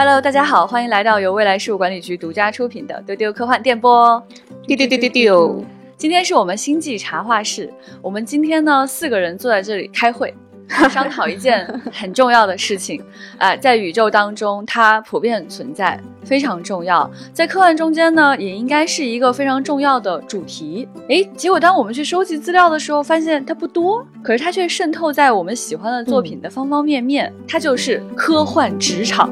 Hello，大家好，欢迎来到由未来事务管理局独家出品的丢丢科幻电波。丢丢丢丢丢，今天是我们星际茶话室，我们今天呢四个人坐在这里开会，商讨一件很重要的事情。啊、在宇宙当中，它普遍存在，非常重要。在科幻中间呢，也应该是一个非常重要的主题。诶，结果当我们去收集资料的时候，发现它不多，可是它却渗透在我们喜欢的作品的方方面面。它就是科幻职场。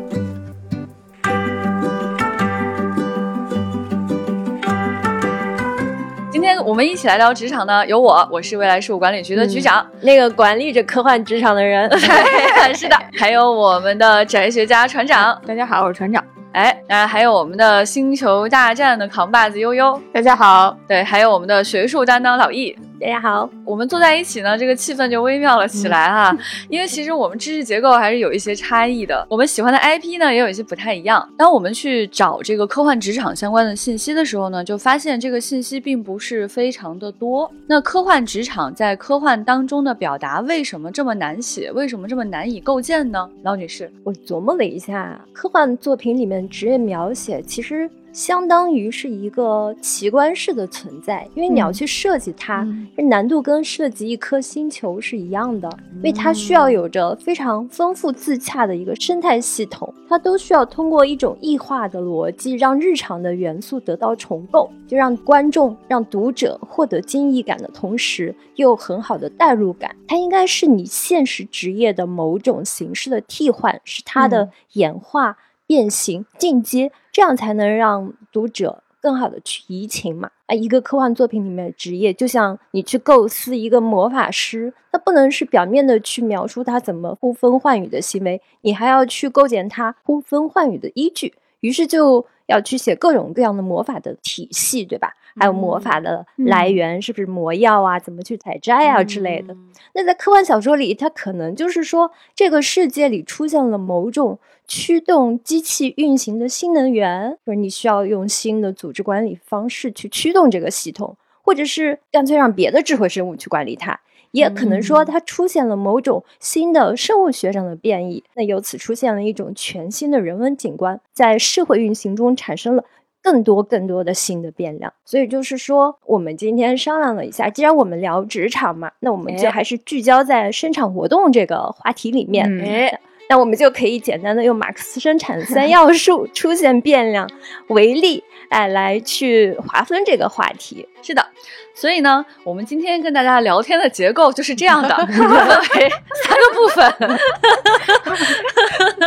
天我们一起来聊职场呢，有我，我是未来事务管理局的局长，那个管理着科幻职场的人。是的，还有我们的宅学家船长，大家好，我是船长。哎，那还有我们的星球大战的扛把子悠悠，大家好，对，还有我们的学术担当老易。大家好。我们坐在一起呢，这个气氛就微妙了起来哈、因为其实我们知识结构还是有一些差异的，我们喜欢的 IP 呢也有一些不太一样。当我们去找这个科幻职场相关的信息的时候呢，就发现这个信息并不是非常的多。那科幻职场在科幻当中的表达为什么这么难写？为什么这么难以构建呢？老女士，我琢磨了一下，科幻作品里面职业描写其实相当于是一个奇观式的存在，因为你要去设计它，难度跟设计一颗星球是一样的，因为它需要有着非常丰富自洽的一个生态系统，它都需要通过一种异化的逻辑，让日常的元素得到重构，就让观众、让读者获得惊异感的同时，又有很好的代入感。它应该是你现实职业的某种形式的替换，是它的演化。变形、进阶，这样才能让读者更好的去移情嘛。啊，一个科幻作品里面的职业，就像你去构思一个魔法师，那不能是表面的去描述他怎么呼风唤雨的行为，你还要去构建他呼风唤雨的依据。于是就要去写各种各样的魔法的体系，对吧？还有魔法的来源，是不是魔药啊？怎么去采摘啊之类的。那在科幻小说里，它可能就是说，这个世界里出现了某种驱动机器运行的新能源，就是你需要用新的组织管理方式去驱动这个系统，或者是干脆让别的智慧生物去管理它。也可能说，它出现了某种新的生物学上的变异，那由此出现了一种全新的人文景观，在社会运行中产生了更多更多的新的变量。所以就是说，我们今天商量了一下，既然我们聊职场嘛，那我们就哎还是聚焦在生产活动这个话题里面。嗯哎，那我们就可以简单的用马克思生产三要素出现变量为例，哎，来去划分这个话题。是的，所以呢，我们今天跟大家聊天的结构就是这样的，分为三个部分。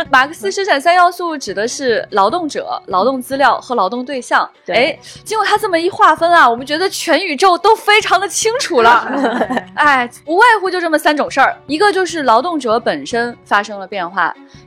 马克思生产三要素指的是劳动者、劳动资料和劳动对象。对哎，经过他这么一划分啊，我们觉得全宇宙都非常的清楚了。哎，无外乎就这么三种事儿，一个就是劳动者本身发生了变化，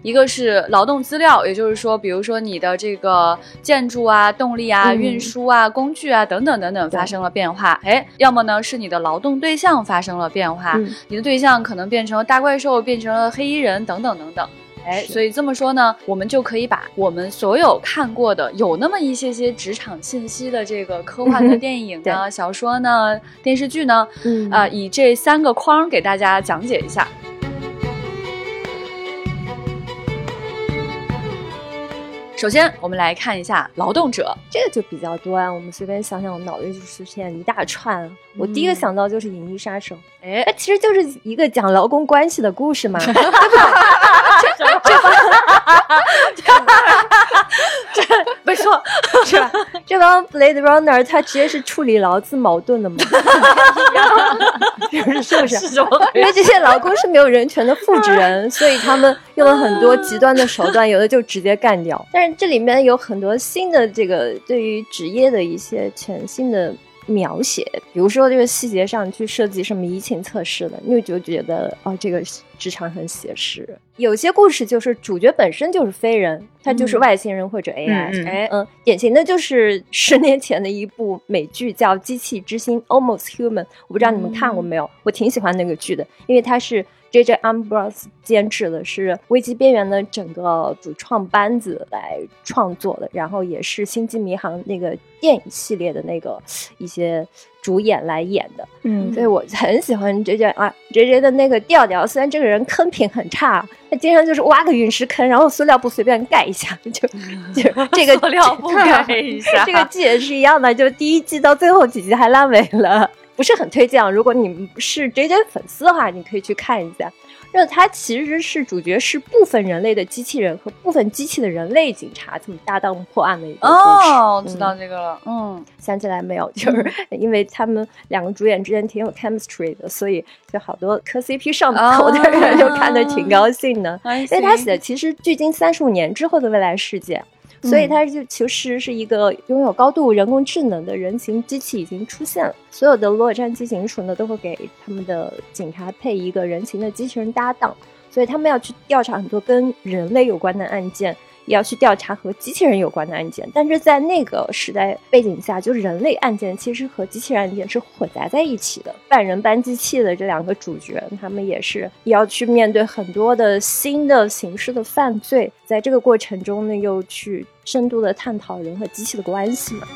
一个是劳动资料，也就是说，比如说你的这个建筑啊、动力啊、嗯运输啊、工具啊等等等等发生了变化。哎，要么呢是你的劳动对象发生了变化，嗯你的对象可能变成了大怪兽，变成了黑衣人等等等等。哎，所以这么说呢，我们就可以把我们所有看过的有那么一些些职场信息的这个科幻的电影呢、小说呢、电视剧呢，嗯啊、以这三个框给大家讲解一下。首先，我们来看一下劳动者。这个就比较多啊，我们随便想想，我脑袋就出现一大串。我第一个嗯想到就是《银翼杀手》，哎那，其实就是一个讲劳工关系的故事嘛。没错，是吧？这帮 Blade Runner 他直接是处理劳资矛盾的嘛，是不是？是？因为这些劳工是没有人权的复制人，所以他们用了很多极端的手段，有的就直接干掉。但是这里面有很多新的这个对于职业的一些全新的描写，比如说这个细节上去设计什么移情测试的，你就觉得哦，这个职场很写实。有些故事就是主角本身就是非人，他就是嗯外星人或者 AI，嗯哎，嗯，典型的就是十年前的一部美剧叫《机器之心》（Almost Human），我不知道你们看过没有？我挺喜欢那个剧的，因为它是 J.J. Ambrose 监制的，是《危机边缘》的整个主创班子来创作的，然后也是《星际迷航》那个电影系列的那个一些主演来演的。嗯所以我很喜欢 J J 啊 J J 的那个调调。虽然这个人坑品很差，他经常就是挖个陨石坑，然后塑料布随便盖一下，就 就这个塑料布 盖一下这个剧也是一样的，就第一季到最后几集还烂尾了，不是很推荐啊。如果你是 J J 粉丝的话，你可以去看一下。那它其实是主角是部分人类的机器人和部分机器的人类警察这么搭档破案的一个故事。哦，知道这个了，嗯，想起来没有？就是 因为他们两个主演之间挺有 chemistry 的，所以就好多磕 CP 上头的人就看得挺高兴的。因因为他写的其实距今三十五年之后的未来世界，所以它就其实是一个拥有高度人工智能的人形机器已经出现了。所有的洛杉矶警署呢都会给他们的警察配一个人形的机器人搭档，所以他们要去调查很多跟人类有关的案件。也要去调查和机器人有关的案件，但是在那个时代背景下，就是人类案件其实和机器人案件是混杂在一起的。半人半机器的这两个主角，他们也是要去面对很多的新的形式的犯罪，在这个过程中呢，又去深度的探讨人和机器的关系嘛。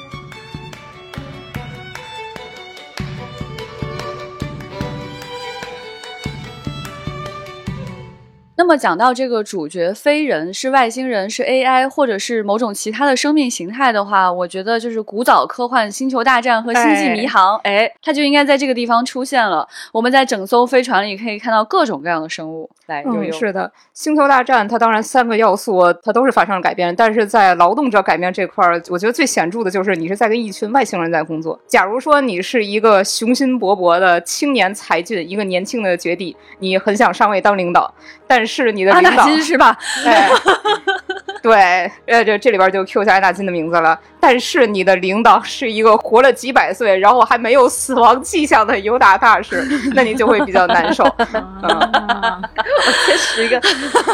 那么讲到这个主角非人是外星人是 AI 或者是某种其他的生命形态的话，我觉得就是古早科幻《星球大战》和《星际迷航》，哎，它就应该在这个地方出现了。我们在整艘飞船里可以看到各种各样的生物。来，悠嗯，是的，星球大战它当然三个要素它都是发生了改变，但是在劳动者改变这块儿，我觉得最显著的就是你是在跟一群外星人在工作。假如说你是一个雄心勃勃的青年才俊，一个年轻的绝地，你很想上位当领导，但是你的阿纳领导，金是吧？哎 对，呃，这这里边就 Q 下艾纳金的名字了。但是你的领导是一个活了几百岁，然后还没有死亡迹象的尤达大师，那你就会比较难受。嗯这是一个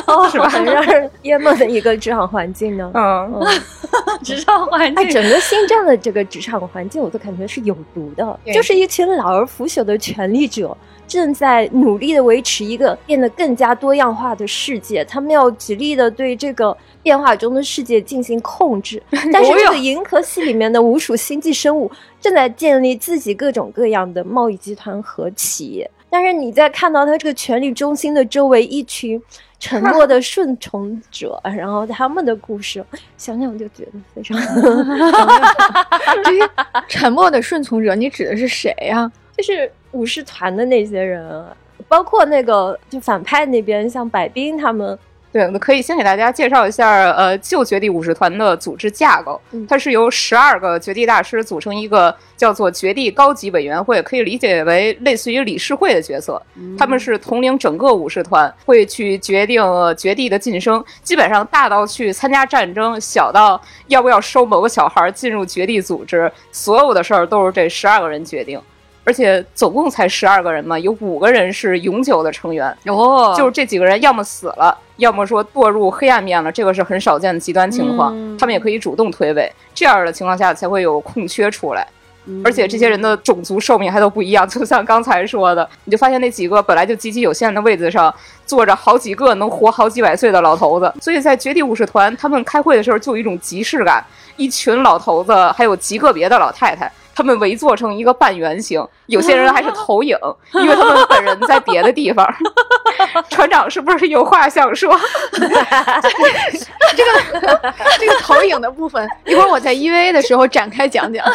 哦，是吧很让人憋闷的一个职场环境呢。嗯，嗯，职场环哎，境，整个星战的这个职场环境，我都感觉是有毒的，就是一群老而腐朽的权力者。正在努力的维持一个变得更加多样化的世界，他们要极力的对这个变化中的世界进行控制。但是这个银河系里面的无数星际生物正在建立自己各种各样的贸易集团和企业。但是你在看到他这个权力中心的周围一群沉默的 顺从者，然后他们的故事，想想就觉得非常 这些沉默的顺从者，你指的是谁呀、就是武士团的那些人啊，包括那个就反派那边，像百兵他们，对，我们可以先给大家介绍一下，呃，旧绝地武士团的组织架构。嗯它是由十二个绝地大师组成一个叫做绝地高级委员会，可以理解为类似于理事会的角色。他们是统领整个武士团，会去决定呃绝地的晋升。基本上大到去参加战争，小到要不要收某个小孩进入绝地组织，所有的事儿都是这十二个人决定。而且总共才十二个人嘛，有五个人是永久的成员。哦，就是这几个人要么死了，要么说堕入黑暗面了，这个是很少见的极端情况。嗯他们也可以主动退位，这样的情况下才会有空缺出来。而且这些人的种族寿命还都不一样，就像刚才说的，你就发现那几个本来就极其有限的位子上坐着好几个能活好几百岁的老头子，所以在绝地武士团他们开会的时候就有一种即视感，一群老头子还有极个别的老太太。他们围坐成一个半圆形，有些人还是投影，因为他们本人在别的地方。船长是不是有话想说？这个这个投影的部分，一会儿我在 EVA 的时候展开讲讲。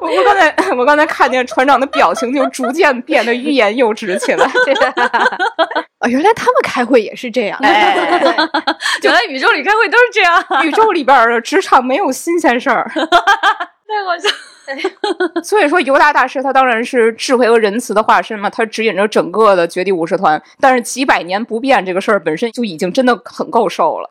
我我刚才我刚才看见船长的表情就逐渐变得欲言又止起来。哦，原来他们开会也是这样。哎，原来宇宙里开会都是这样，宇宙里边的职场没有新鲜事儿，太搞笑。所以说尤达大师他当然是智慧和仁慈的化身嘛，他指引着整个的绝地武士团。但是几百年不变这个事儿本身就已经真的很够受了。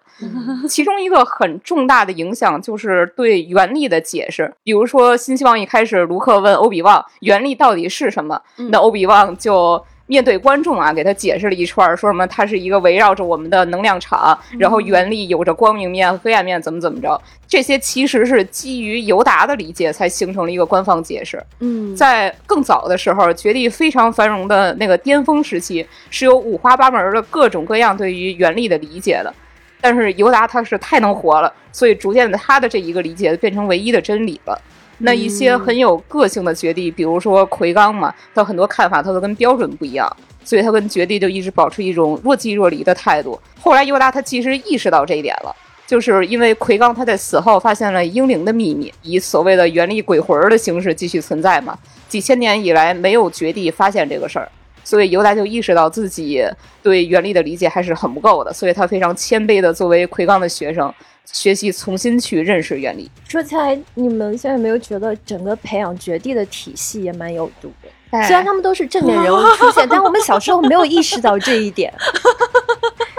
其中一个很重大的影响就是对原力的解释，比如说新希望一开始卢克问欧比旺原力到底是什么，那欧比旺就面对观众啊，给他解释了一串，说什么它是一个围绕着我们的能量场，然后原力有着光明面、黑暗面，怎么怎么着。这些其实是基于尤达的理解才形成了一个官方解释。嗯，在更早的时候，绝地非常繁荣的那个巅峰时期，是有五花八门的各种各样对于原力的理解的。但是尤达他是太能活了，所以逐渐的他的这一个理解变成唯一的真理了。那一些很有个性的绝地，比如说奎刚嘛，他很多看法他都跟标准不一样，所以他跟绝地就一直保持一种若即若离的态度。后来尤达他其实意识到这一点了，就是因为奎刚他在死后发现了英灵的秘密，以所谓的原力鬼魂的形式继续存在嘛，几千年以来没有绝地发现这个事儿，所以尤达就意识到自己对原力的理解还是很不够的，所以他非常谦卑的作为奎刚的学生。学习重新去认识原理。说起来，你们现在有没有觉得整个培养绝地的体系也蛮有毒的？哎虽然他们都是正面人物出现，但我们小时候没有意识到这一点。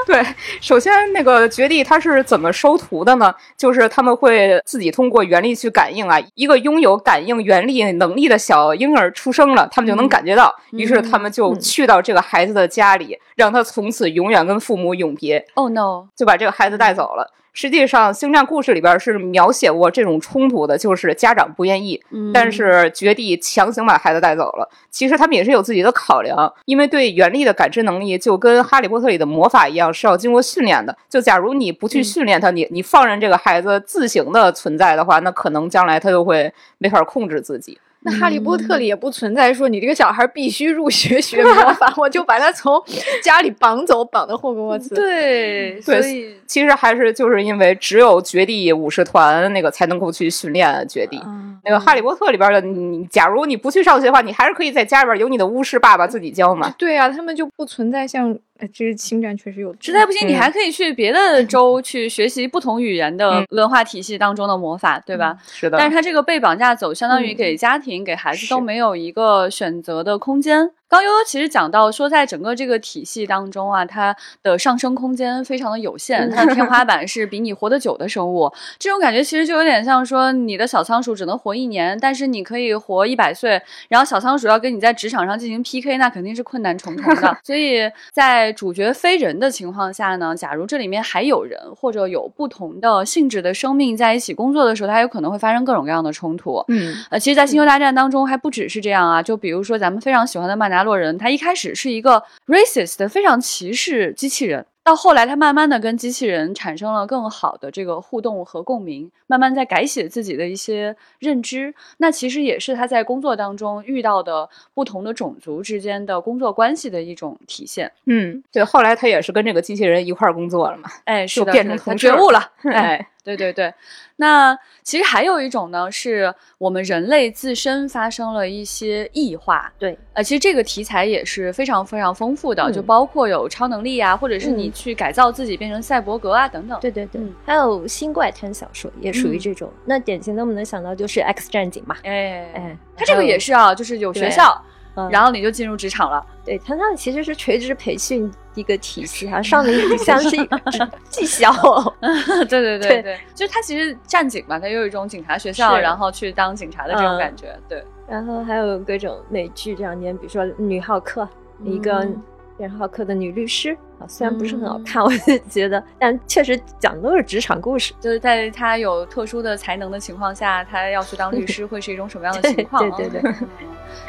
对，首先那个绝地他是怎么收徒的呢？就是他们会自己通过原力去感应啊，一个拥有感应原力能力的小婴儿出生了，他们就能感觉到，于是他们就去到这个孩子的家里，让他从此永远跟父母永别，Oh no！就把这个孩子带走了。实际上，《星战》故事里边是描写过这种冲突的，就是家长不愿意，但是绝地强行把孩子带走了。其实他们也是有自己的考量，因为对原力的感知能力就跟《哈利波特》里的魔法一样，是要经过训练的。就假如你不去训练他，你你放任这个孩子自行的存在的话，那可能将来他就会没法控制自己。那《哈利波特》里也不存在说你这个小孩必须入学 学魔法，我就把他从家里绑走，绑到霍格沃茨。对，所以其实还是就是因为只有绝地武士团那个才能够去训练绝地。嗯那个《哈利波特》里边的你，假如你不去上学的话，你还是可以在家里边有你的巫师爸爸自己教嘛。对啊，他们就不存在像，哎这个侵占确实有实在不行，你嗯还可以去别的 州去学习不同语言的嗯文化体系当中的魔法，对吧？是的，但是他这个被绑架走，相当于嗯给家庭、给孩子都没有一个选择的空间。刚悠悠其实讲到说，在整个这个体系当中啊，它的上升空间非常的有限，它的天 花板是比你活得久的生物。这种感觉其实就有点像说，你的小仓鼠只能活一年，但是你可以活一百岁。然后小仓鼠要跟你在职场上进行 PK，那肯定是困难重重的。所以在主角非人的情况下呢，假如这里面还有人或者有不同的性质的生命在一起工作的时候，它有可能会发生各种各样的冲突。嗯呃，其实，在《星球大战》当中还不只是这样啊，就比如说咱们非常喜欢的曼达洛人，他一开始是一个 racist 非常歧视机器人，到后来他慢慢的跟机器人产生了更好的这个互动和共鸣，慢慢在改写自己的一些认知。那其实也是他在工作当中遇到的不同的种族之间的工作关系的一种体现。嗯，对，后来他也是跟这个机器人一块儿工作了嘛。哎，是就的，变成同事觉悟了。哎，哎，对对对，那其实还有一种呢，是我们人类自身发生了一些异化。对，呃，其实这个题材也是非常非常丰富的，嗯就包括有超能力啊，或者是你嗯去改造自己变成赛博格啊等等。对对对，嗯还有新怪谈小说也属于嗯这种。那典型的我们能想到就是《X 战警》嘛，哎哎，它这个也是，啊，就是有学校，嗯然后你就进入职场了。对它那其实是垂直培训一个体系哈，上的像是一 技校。对对对对对，就是它其实战警嘛，它有一种警察学校，然后去当警察的这种嗯感觉。对，然后还有各种美剧，这两年比如说《女浩克》，一个嗯女浩克的女律师啊，虽然不是很好嗯看，我就觉得，但确实讲的都是职场故事。就是在他有特殊的才能的情况下，他要去当律师，会是一种什么样的情况？对对对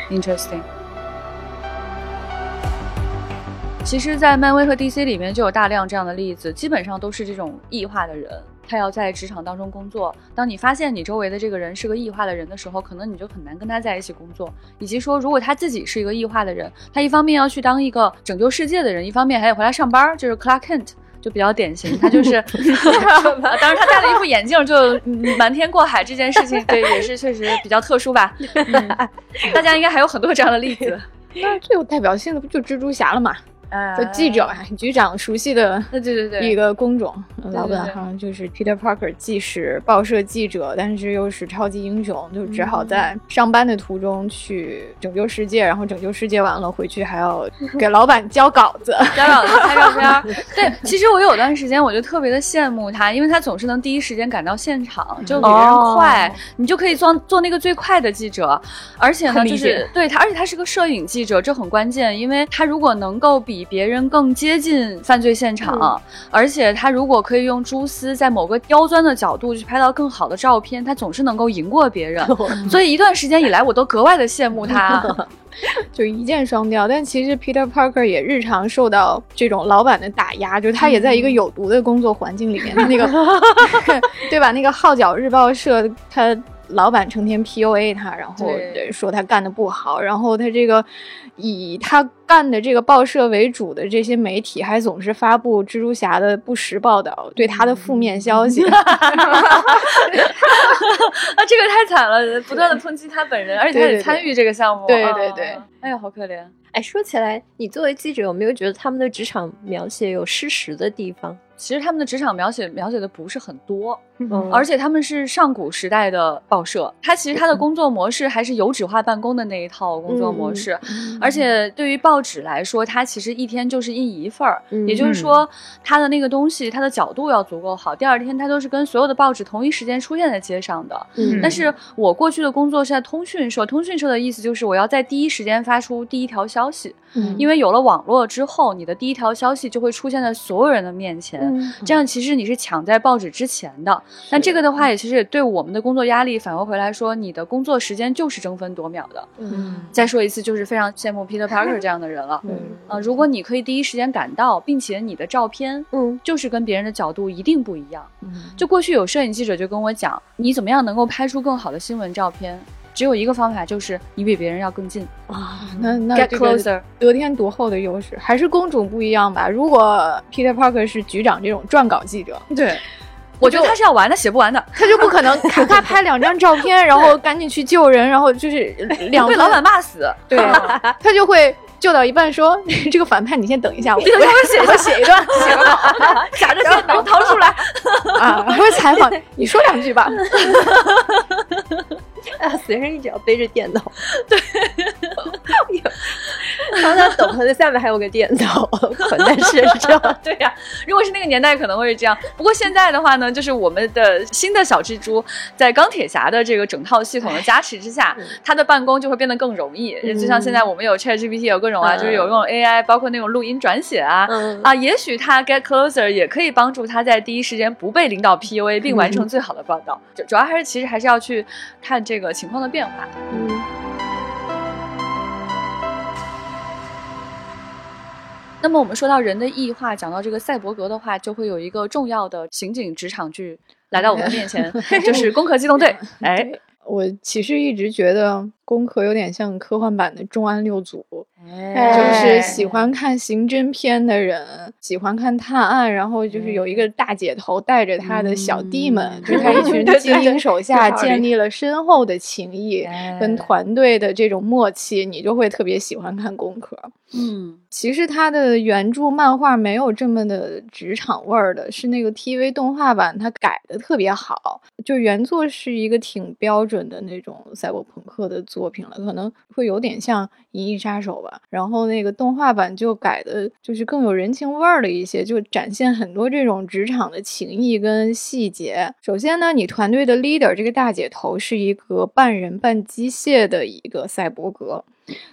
嗯，interesting。其实，在漫威和 DC 里面就有大量这样的例子，基本上都是这种异化的人，他要在职场当中工作。当你发现你周围的这个人是个异化的人的时候，可能你就很难跟他在一起工作。以及说，如果他自己是一个异化的人，他一方面要去当一个拯救世界的人，一方面还得回来上班，就是 Clark Kent。就比较典型，他就是，当然他戴了一副眼镜，就嗯瞒天过海这件事情，对，也是确实比较特殊吧。嗯，大家应该还有很多这样的例子。那最有代表性的不就蜘蛛侠了嘛？哎就记者啊，局长熟悉的对对对对，一个工种，老本行就是 Peter Parker，既是报社记者，但是又是超级英雄，就只好在上班的途中去拯救世界，然后拯救世界完了回去还要 给老板交稿子。交稿子拍照片。对，其实我有段时间我就特别的羡慕他，因为他总是能第一时间赶到现场，就比别人快，你就可以做做那个最快的记者。而且呢，就是对他，而且他是个摄影记者，这很关键，因为他如果能够比别人更接近犯罪现场，而且他如果可以用蛛丝在某个刁钻的角度去拍到更好的照片，他总是能够赢过别人。所以一段时间以来，我都格外的羡慕他。就一箭双雕。但其实 Peter Parker 也日常受到这种老板的打压，就是他也在一个有毒的工作环境里面。他那个，对吧？那个号角日报社，他老板成天 PUA 他，然后说他干的不好，然后他这个以他干的这个报社为主的这些媒体，还总是发布蜘蛛侠的不实报道，对他的负面消息。啊，这个太惨了，不断的抨击他本人，而且他也参与这个项目。啊对对对哎呀，好可怜。哎，说起来，你作为记者，有没有觉得他们的职场描写有失实的地方？其实他们的职场描写描写的不是很多，嗯而且他们是上古时代的报社，他其实他的工作模式还是油纸化办公的那一套工作模式，而且对于报纸来说，它其实一天就是印一份儿，嗯也就是说，它的那个东西它的角度要足够好，第二天它都是跟所有的报纸同一时间出现在街上的。嗯但是我过去的工作是在通讯社，通讯社的意思就是我要在第一时间发出第一条消息，嗯因为有了网络之后，你的第一条消息就会出现在所有人的面前，嗯这样其实你是抢在报纸之前的。但这个的话，也其实也对我们的工作压力返回回来说，你的工作时间就是争分夺秒的。嗯再说一次，就是非常羡慕 Peter Parker 这样的人了。嗯啊、如果你可以第一时间赶到，并且你的照片嗯就是跟别人的角度一定不一样。嗯就过去有摄影记者就跟我讲，你怎么样能够拍出更好的新闻照片？只有一个方法，就是你比别人要更近啊，那那，get closer。得天独厚的优势，还是公主不一样吧？如果 Peter Parker 是局长这种撰稿记者，对，我觉得他是要玩的，写不完的，他就不可能 咔咔拍两张照片，然后赶紧去救人，然后就是两分被老板骂死。对，他就会救到一半说：“这个反派你先等一下，我我写我 写一段，写个稿夹着电脑掏出来。啊，还会采访你说两句吧。啊，随身一直要背着电脑，对，然后他斗篷的下面还有个电脑捆在身上，对呀、如果是那个年代，可能会是这样。不过现在的话呢，就是我们的新的小蜘蛛，在钢铁侠的这个整套系统的加持之下，他的办公就会变得更容易。就像现在我们有 ChatGPT，有各种啊，嗯就是有用 AI，包括那种录音转写啊。嗯啊，也许他 get closer 也可以帮助他在第一时间不被领导 PUA，并完成最好的报道。就主要还是其实还是要去看这个情况的变化。嗯那么我们说到人的异化，讲到这个赛博格的话，就会有一个重要的刑警职场剧来到我们的面前，就是《攻壳机动队》。哎，我其实一直觉得《攻壳》有点像科幻版的《重案六组》，哎就是喜欢看刑侦片的人，喜欢看探案，然后就是有一个大姐头带着她的小弟们，嗯就是她一群 精英手下建立了深厚的情谊。哎跟团队的这种默契，你就会特别喜欢看《攻壳》。嗯其实它的原著漫画没有这么的职场味儿的，是那个 TV 动画版它改的特别好。就原作是一个挺标准的那种赛博朋克的作品了，可能会有点像《银翼杀手》吧。然后那个动画版就改的就是更有人情味儿了一些，就展现很多这种职场的情谊跟细节。首先呢，你团队的 leader 这个大姐头是一个半人半机械的一个赛博格。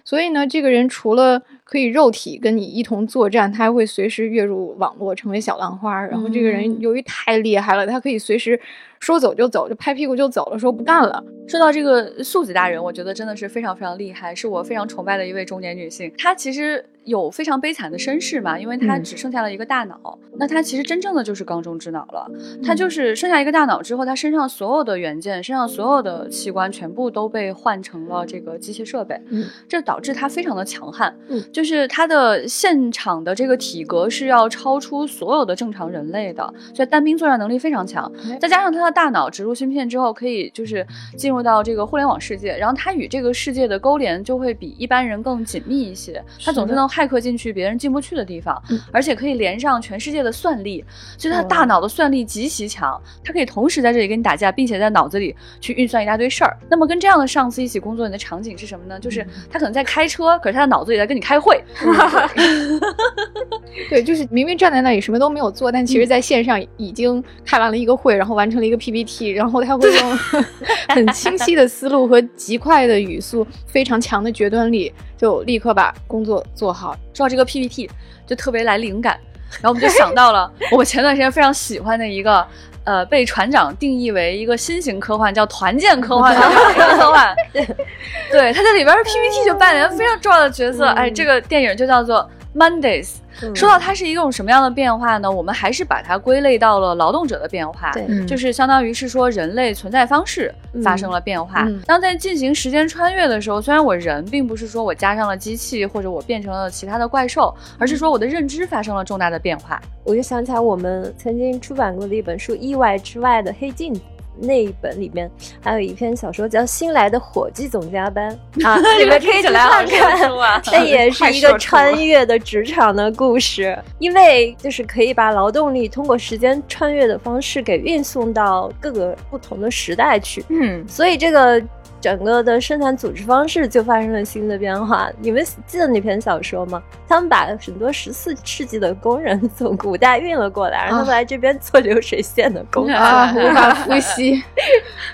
所以呢，这个人除了可以肉体跟你一同作战，他还会随时跃入网络，成为小浪花。然后这个人由于太厉害了，他可以随时说走就走，就拍屁股就走了，说不干了。说到这个素子大人，我觉得真的是非常非常厉害，是我非常崇拜的一位中年女性。她其实有非常悲惨的身世嘛，因为她嗯只剩下了一个大脑。那他其实真正的就是缸中之脑了。他就是剩下一个大脑之后，他身上所有的元件、身上所有的器官全部都被换成了这个机械设备。嗯，这导致他非常的强悍。嗯，就是他的现场的这个体格是要超出所有的正常人类的，所以单兵作战能力非常强。哎再加上他的大脑植入芯片之后，可以就是进入到这个互联网世界，然后他与这个世界的勾连就会比一般人更紧密一些。他总是能骇客进去别人进不去的地方，嗯而且可以连上全世界的算力，所以他大脑的算力极其强，他可以同时在这里跟你打架，并且在脑子里去运算一大堆事儿。那么跟这样的上司一起工作，你的场景是什么呢？就是他可能在开车，可是他的脑子里在跟你开会。对，就是明明站在那里什么都没有做，但其实在线上已经开完了一个会，然后完成了一个 PPT，然后他会用 很清晰的思路和极快的语速，非常强的决断力，就立刻把工作做好。说到这个 PPT，就特别来灵感，然后我们就想到了 我们前段时间非常喜欢的一个。呃，被船长定义为一个新型科幻，叫团建科幻的一个科幻。对，他在里边的 PPT 就扮演非常重要的角色。哎，这个电影就叫做 Mondays。说到它是一种什么样的变化呢？我们还是把它归类到了劳动者的变化，就是相当于是说人类存在方式发生了变化。嗯当在进行时间穿越的时候，虽然我人并不是说我加上了机器或者我变成了其他的怪兽，而是说我的认知发生了重大的变化。我就想起来我们曾经出版过的一本书《意外之外的黑镜子》。那一本里面还有一篇小说叫《新来的伙计总加班》啊，你们可以去看看。啊！那也是一个穿越的职场的故事，因为就是可以把劳动力通过时间穿越的方式给运送到各个不同的时代去，嗯，所以这个整个的生产组织方式就发生了新的变化。你们记得那篇小说吗？他们把很多十四世纪的工人从古代运了过来，让他们来这边做流水线的工作。啊，无法呼吸。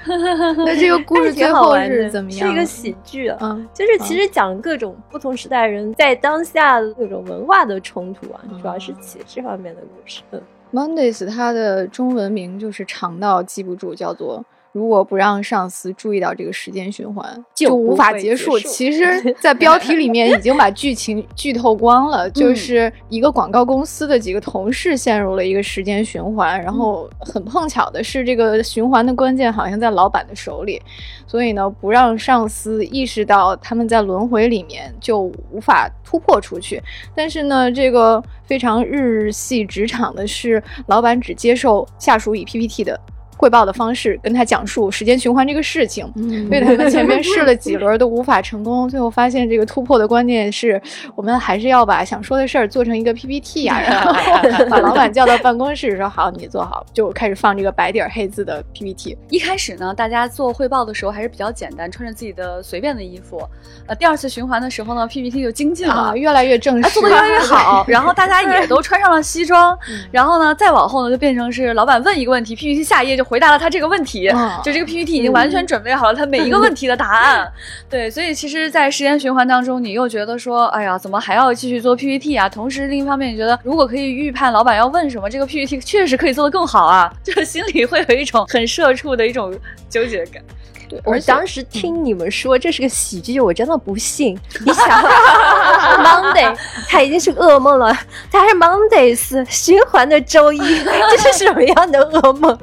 那这个故事最后是怎么样？是一个喜剧啊。嗯，就是其实讲各种不同时代人在当下的各种文化的冲突啊，主要是写这方面的故事。嗯 Mondays 它的中文名就是长到记不住，叫做。如果不让上司注意到这个时间循环，就无法结束。结束其实，在标题里面已经把剧情 剧透光了，就是一个广告公司的几个同事陷入了一个时间循环，然后很碰巧的是，这个循环的关键好像在老板的手里，所以呢，不让上司意识到他们在轮回里面，就无法突破出去。但是呢，这个非常日系职场的是，老板只接受下属以 PPT 的。汇报的方式跟他讲述时间循环这个事情，嗯所以他们前面试了几 轮都无法成功，最后发现这个突破的关键是我们还是要把想说的事儿做成一个 PPT 啊，然后 把老板叫到办公室说好，你做好，就开始放这个白底儿黑字的 PPT。一开始呢，大家做汇报的时候还是比较简单，穿着自己的随便的衣服。呃，第二次循环的时候呢，PPT 就精进了，啊，越来越正式，哎，做的越来越好。然后大家也都穿上了西装，然后呢，再往后呢，就变成是老板问一个问题，PPT 下一页就回答了他这个问题，嗯就这个 PPT 已经完全准备好了他每一个问题的答案。对，所以其实，在时间循环当中，你又觉得说，哎呀，怎么还要继续做 PPT 啊？同时，另一方面，你觉得如果可以预判老板要问什么，这个 PPT 确实可以做得更好啊，就是心里会有一种很社畜的一种纠结感。对，我当时听你们说这是个喜剧，我真的不信。你想，Monday 它已经是噩梦了，它还是 Mondays 循环的周一，这是什么样的噩梦？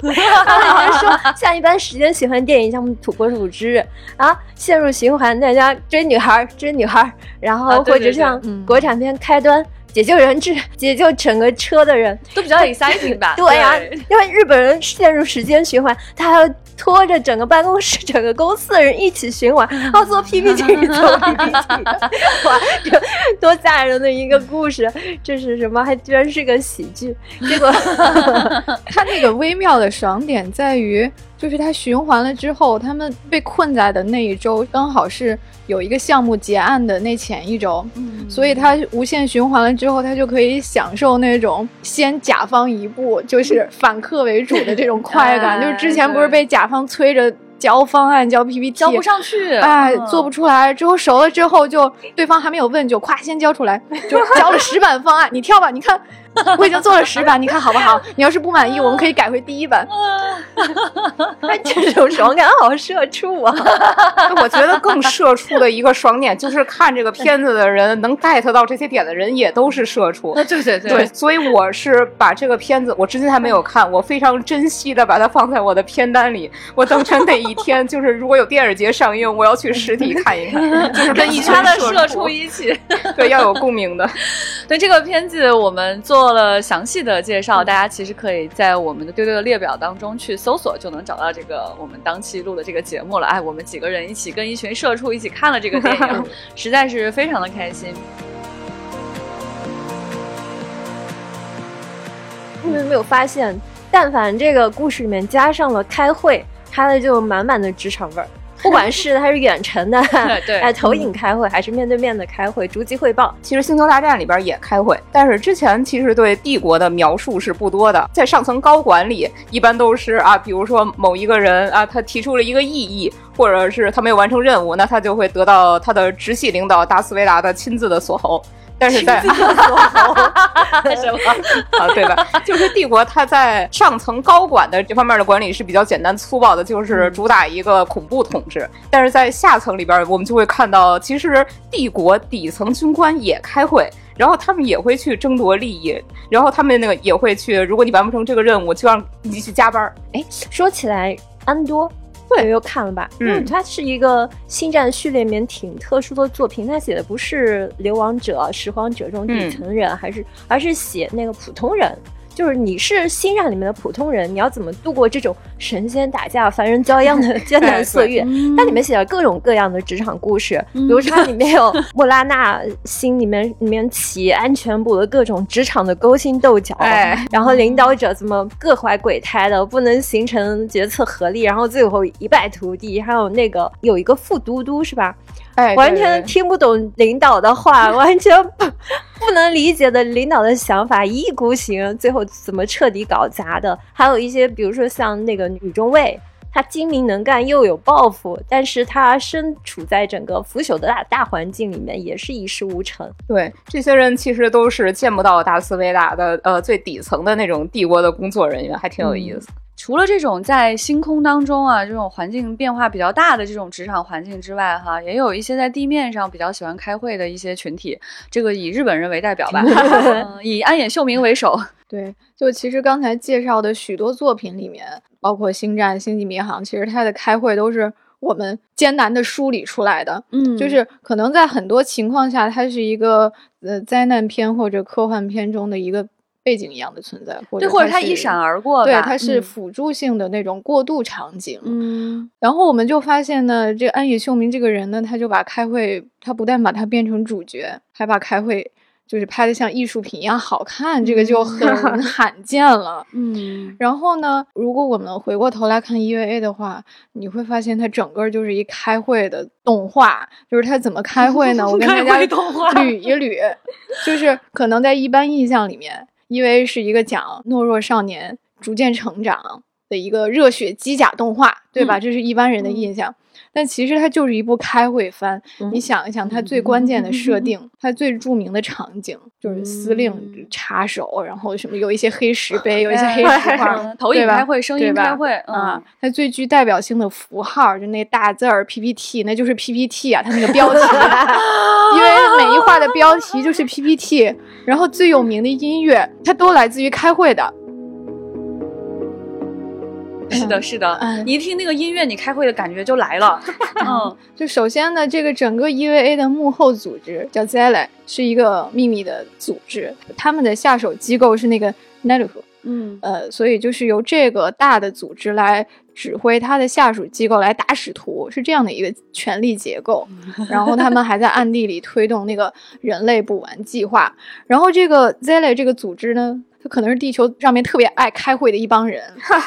他们说，像一般时间喜欢电影，像《土拨鼠之日》啊，陷入循环，大家追女孩，追女孩，然后或者像国产片开端。解救人质，解救整个车的人，都比较 exciting 吧？对呀、因为日本人陷入时间循环，他还要拖着整个办公室、整个公司的人一起循环，然后做 PPT 做 PPT，哇，这多吓人的一个故事！这是什么？还居然是个喜剧，结果他那个微妙的爽点在于，就是它循环了之后，他们被困在的那一周刚好是有一个项目结案的那前一周，所以它无限循环了之后，它就可以享受那种先甲方一步，就是反客为主的这种快感。哎就是之前不是被甲方催着交方案、交 PPT，交不上去，哎，嗯。做不出来，之后熟了之后就对方还没有问就咵先交出来，就交了十版方案，你跳吧，你看 我已经做了十版，你看好不好？你要是不满意，我们可以改回第一版。哎这种爽感好社畜啊！我觉得更社畜的一个爽点就是看这个片子的人能 get 到这些点的人也都是社畜。对对对对，所以我是把这个片子，我至今还没有看，我非常珍惜的把它放在我的片单里。我等着哪一天，就是如果有电影节上映，我要去实体看一看，就是跟一群其他的社社畜一起。对要有共鸣的。对这个片子，我们做做了详细的介绍，大家其实可以在我们的丢丢的列表当中去搜索，就能找到这个我们当期录的这个节目了。哎，我们几个人一起跟一群社畜一起看了这个电影，实在是非常的开心。你们没有发现，但凡这个故事里面加上了开会，它的就满满的职场味儿。不管是它是远程的，对哎，投影开会，还是面对面的开会，逐级汇报。其实《星球大战》里边也开会，但是之前其实对帝国的描述是不多的，在上层高管里，一般都是啊，比如说某一个人啊，他提出了一个异议，或者是他没有完成任务，那他就会得到他的直系领导达斯维达的亲自的锁喉。但是在什么？啊，对吧？就是帝国，它在上层高管的这方面的管理是比较简单粗暴的，就是主打一个恐怖统治。但是在下层里边，我们就会看到，其实帝国底层军官也开会，然后他们也会去争夺利益，然后他们那个也会去，如果你完不成这个任务，就让你去加班。哎，说起来，安多。对，又看了吧？嗯，它是一个星战序列里面挺特殊的作品。它写的不是流亡者、拾荒者这种底层人，还是而是写那个普通人。就是你是星战里面的普通人，你要怎么度过这种神仙打架、凡人遭殃的艰难 岁月？它里面写了各种各样的职场故事，比如说 它里面有莫拉纳心里面里面起安全部的各种职场的勾心斗角，然后领导者怎么各怀鬼胎的，不能形成决策合力，然后最后一败涂地。还有那个有一个副都督是吧？哎，完全听不懂领导的话，完全不不能理解的领导的想法，一意孤行，最后怎么彻底搞砸的？还有一些，比如说像那个女中尉，她精明能干又有抱负，但是她身处在整个腐朽的大大环境里面，也是一事无成。对，这些人其实都是见不到大斯维达的呃最底层的那种帝国的工作人员，还挺有意思。除了这种在星空当中啊，这种环境变化比较大的这种职场环境之外，哈，也有一些在地面上比较喜欢开会的一些群体。这个以日本人为代表吧，嗯、以安野秀明为首。对，就其实刚才介绍的许多作品里面，包括《星战》《星际迷航》，其实它的开会都是我们艰难的梳理出来的。嗯，就是可能在很多情况下，它是一个呃灾难片或者科幻片中的一个。背景一样的存在，对，或者它一闪而过，对，它是辅助性的那种过渡场景。嗯，然后我们就发现呢，这安野秀明这个人呢，他就把开会，他不但把它变成主角，还把开会就是拍的像艺术品一样好看，这个就很 罕见了。嗯，然后呢，如果我们回过头来看 EVA 的话，你会发现它整个就是一开会的动画，就是它怎么开会呢？我 跟大家捋一捋，就是可能在一般印象里面。因为是一个讲懦弱少年逐渐成长的一个热血机甲动画，对吧？这是一般人的印象。但其实它就是一部开会番。你想一想，它最关键的设定，它最著名的场景就是司令插手，然后什么有一些黑石碑，有一些黑 石块，投影开会，声音开会啊。它最具代表性的符号就那大字儿 PPT，那就是 PPT 啊，它那个标题，因为每一画的标题就是 PPT。然后最有名的音乐，它都来自于开会的。是的，是的，你一听那个音乐，你开会的感觉就来了。嗯，就首先呢，这个整个 EVA 的幕后组织叫 Zele，是一个秘密的组织，他们的下手机构是那个 Neru。嗯，呃，所以就是由这个大的组织来指挥他的下属机构来打使徒，是这样的一个权力结构。然后他们还在暗地里推动那个人类补完计划。然后这个 Zele 这个组织呢，它可能是地球上面特别爱开会的一帮人。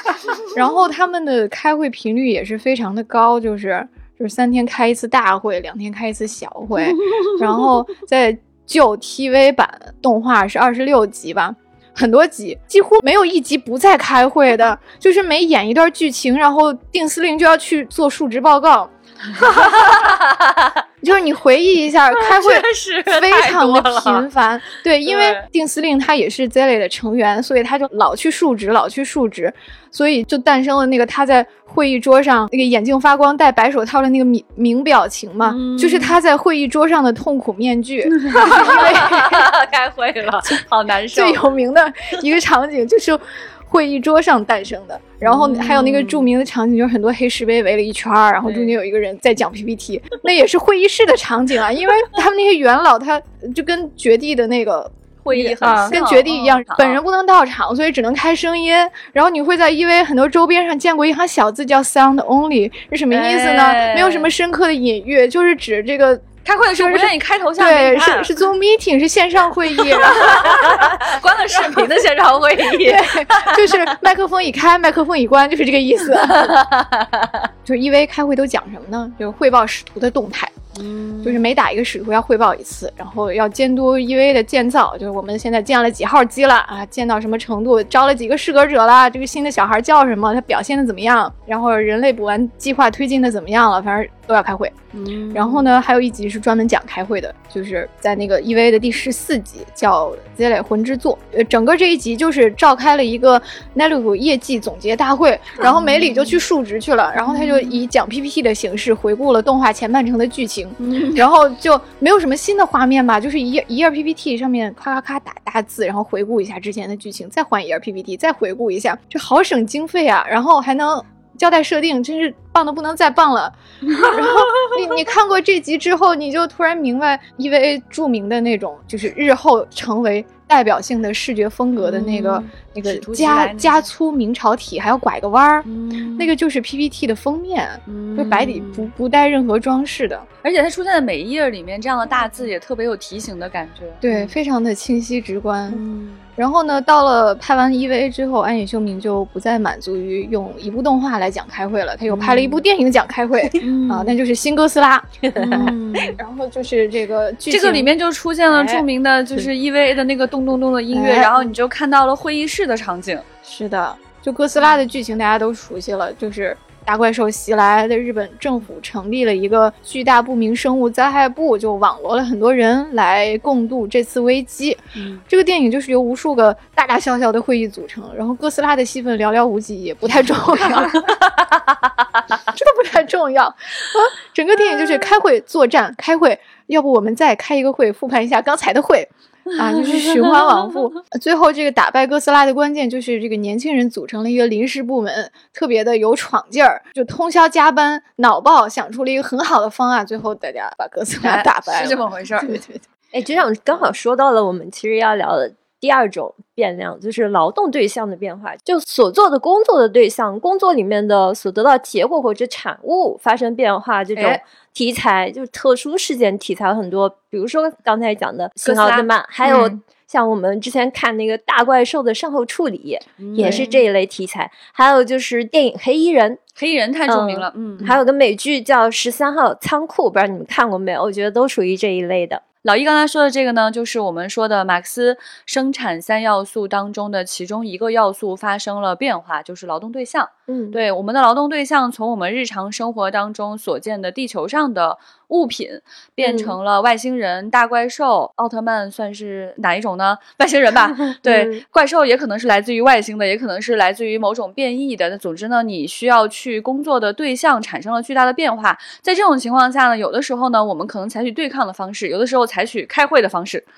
然后他们的开会频率也是非常的高，就是就是三天开一次大会，两天开一次小会。然后在旧 TV 版动画是二十六集吧。很多集几乎没有一集不在开会的，就是每演一段剧情，然后定司令就要去做述职报告。就是你回忆一下，开会非常的频繁。对，因为定司令他也是 Zele 的成员，所以他就老去述职，老去述职，所以就诞生了那个他在会议桌上那个眼镜发光、戴白手套的那个名名表情嘛，就是他在会议桌上的痛苦面具。因为开会了，好难受。最有名的一个场景就是。会议桌上诞生的，然后还有那个著名的场景，就是很多黑石碑围了一圈儿，然后中间有一个人在讲 PPT，那也是会议室的场景啊，因为他们那些元老，他就跟绝地的那个 会议很跟绝地一样，本人不能到场，所以只能开声音。然后你会在因为很多周边上见过一行小字叫 “Sound Only”，是什么意思呢？没有什么深刻的隐喻，就是指这个开会的时候不愿意开头像对，是是 Zoom meeting，是线上会议，关了视频的线上会议，对，就是麦克风一开，麦克风一关，就是这个意思。就是 EV 开会都讲什么呢？就是汇报使徒的动态。嗯，就是每打一个使徒要汇报一次，然后要监督 EVA 的建造，就是我们现在建了几号机了啊，建到什么程度，招了几个适格者啦，这个新的小孩叫什么，他表现的怎么样，然后人类补完计划推进的怎么样了，反正都要开会。嗯，然后呢，还有一集是专门讲开会的，就是在那个 EVA 的第十四集，叫《Z 类魂之作》。呃，整个这一集就是召开了一个 n e l u 业绩总结大会，然后梅里就去述职去了，然后他就以讲 PPT 的形式回顾了动画前半程的剧情，然后就没有什么新的画面吧，就是一页一页 PPT 上面咔咔咔打大字，然后回顾一下之前的剧情，再换一页 PPT，再回顾一下，这好省经费啊，然后还能。交代设定真是棒的不能再棒了，然后你 你看过这集之后，你就突然明白 EVA 著名的那种，就是日后成为代表性的视觉风格的那个那个加加粗明朝体，还要拐个弯儿，那个就是 PPT 的封面，就白底不不带任何装饰的，而且它出现在每一页里面，这样的大字也特别有提醒的感觉，对，非常的清晰直观。然后呢，到了拍完 EVA 之后，安野秀明就不再满足于用一部动画来讲开会了，他又拍了一部电影讲开会 啊，那就是《新哥斯拉》。然后就是这个剧，这个里面就出现了著名的，就是 EVA 的那个咚咚咚的音乐，然后你就看到了会议室的场景。是的，就哥斯拉的剧情大家都熟悉了，就是。大怪兽袭来的日本政府成立了一个巨大不明生物灾害部，就网罗了很多人来共度这次危机。这个电影就是由无数个大大小小的会议组成，然后哥斯拉的戏份寥寥无几，也不太重要，真的不太重要。啊，整个电影就是开会作战，开会，要不我们再开一个会，复盘一下刚才的会。啊，就是循环往复。最后，这个打败哥斯拉的关键就是这个年轻人组成了一个临时部门，特别的有闯劲儿，就通宵加班，脑爆想出了一个很好的方案。最后，大家把哥斯拉打败了，是这么回事儿。对对对。哎，局长刚好说到了我们其实要聊的第二种变量，就是劳动对象的变化，就所做的工作的对象，工作里面的所得到结果或者产物发生变化这种。题材就是特殊事件题材很多，比如说刚才讲的新奥特曼，还有像我们之前看那个大怪兽的善后处理，也是这一类题材。还有就是电影《黑衣人》，黑衣人太著名了，嗯，还有个美剧叫《十三号仓库》，不知道你们看过没有？我觉得都属于这一类的。老易刚才说的这个呢，就是我们说的马克思生产三要素当中的其中一个要素发生了变化，就是劳动对象。嗯，对，我们的劳动对象从我们日常生活当中所见的地球上的物品，变成了外星人、大怪兽、奥特曼，算是哪一种呢？外星人吧。对，怪兽也可能是来自于外星的，也可能是来自于某种变异的。那总之呢，你需要去工作的对象产生了巨大的变化。在这种情况下呢，有的时候呢，我们可能采取对抗的方式，有的时候采取开会的方式。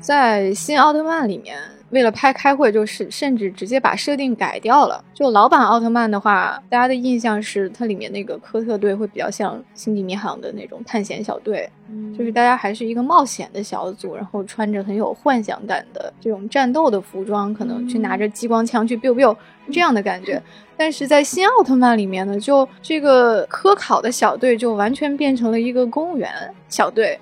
在新奥特曼里面。为了拍开会，就是甚至直接把设定改掉了。就老版奥特曼的话，大家的印象是它里面那个科特队会比较像星际迷航的那种探险小队，就是大家还是一个冒险的小组，然后穿着很有幻想感的这种战斗的服装，可能去拿着激光枪去 biu biu 这样的感觉。但是在新奥特曼里面呢，就这个科考的小队就完全变成了一个公务员小队，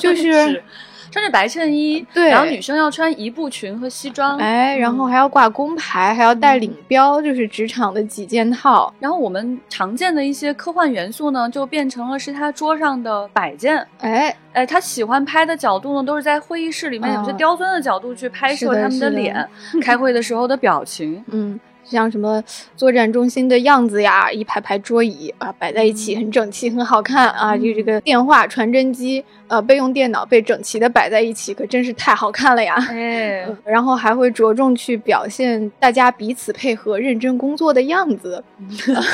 就是。穿着白衬衣，对，然后女生要穿一步裙和西装，哎，然后还要挂工牌，还要带领标，就是职场的几件套。然后我们常见的一些科幻元素呢，就变成了是他桌上的摆件，哎，哎，他喜欢拍的角度呢，都是在会议室里面有些刁钻的角度去拍摄他们的脸，开会的时候的表情，嗯。像什么作战中心的样子呀，一排排桌椅啊摆在一起，很整齐，很好看啊。就这个电话、传真机，呃，备用电脑被整齐的摆在一起，可真是太好看了呀。哎，然后还会着重去表现大家彼此配合、认真工作的样子，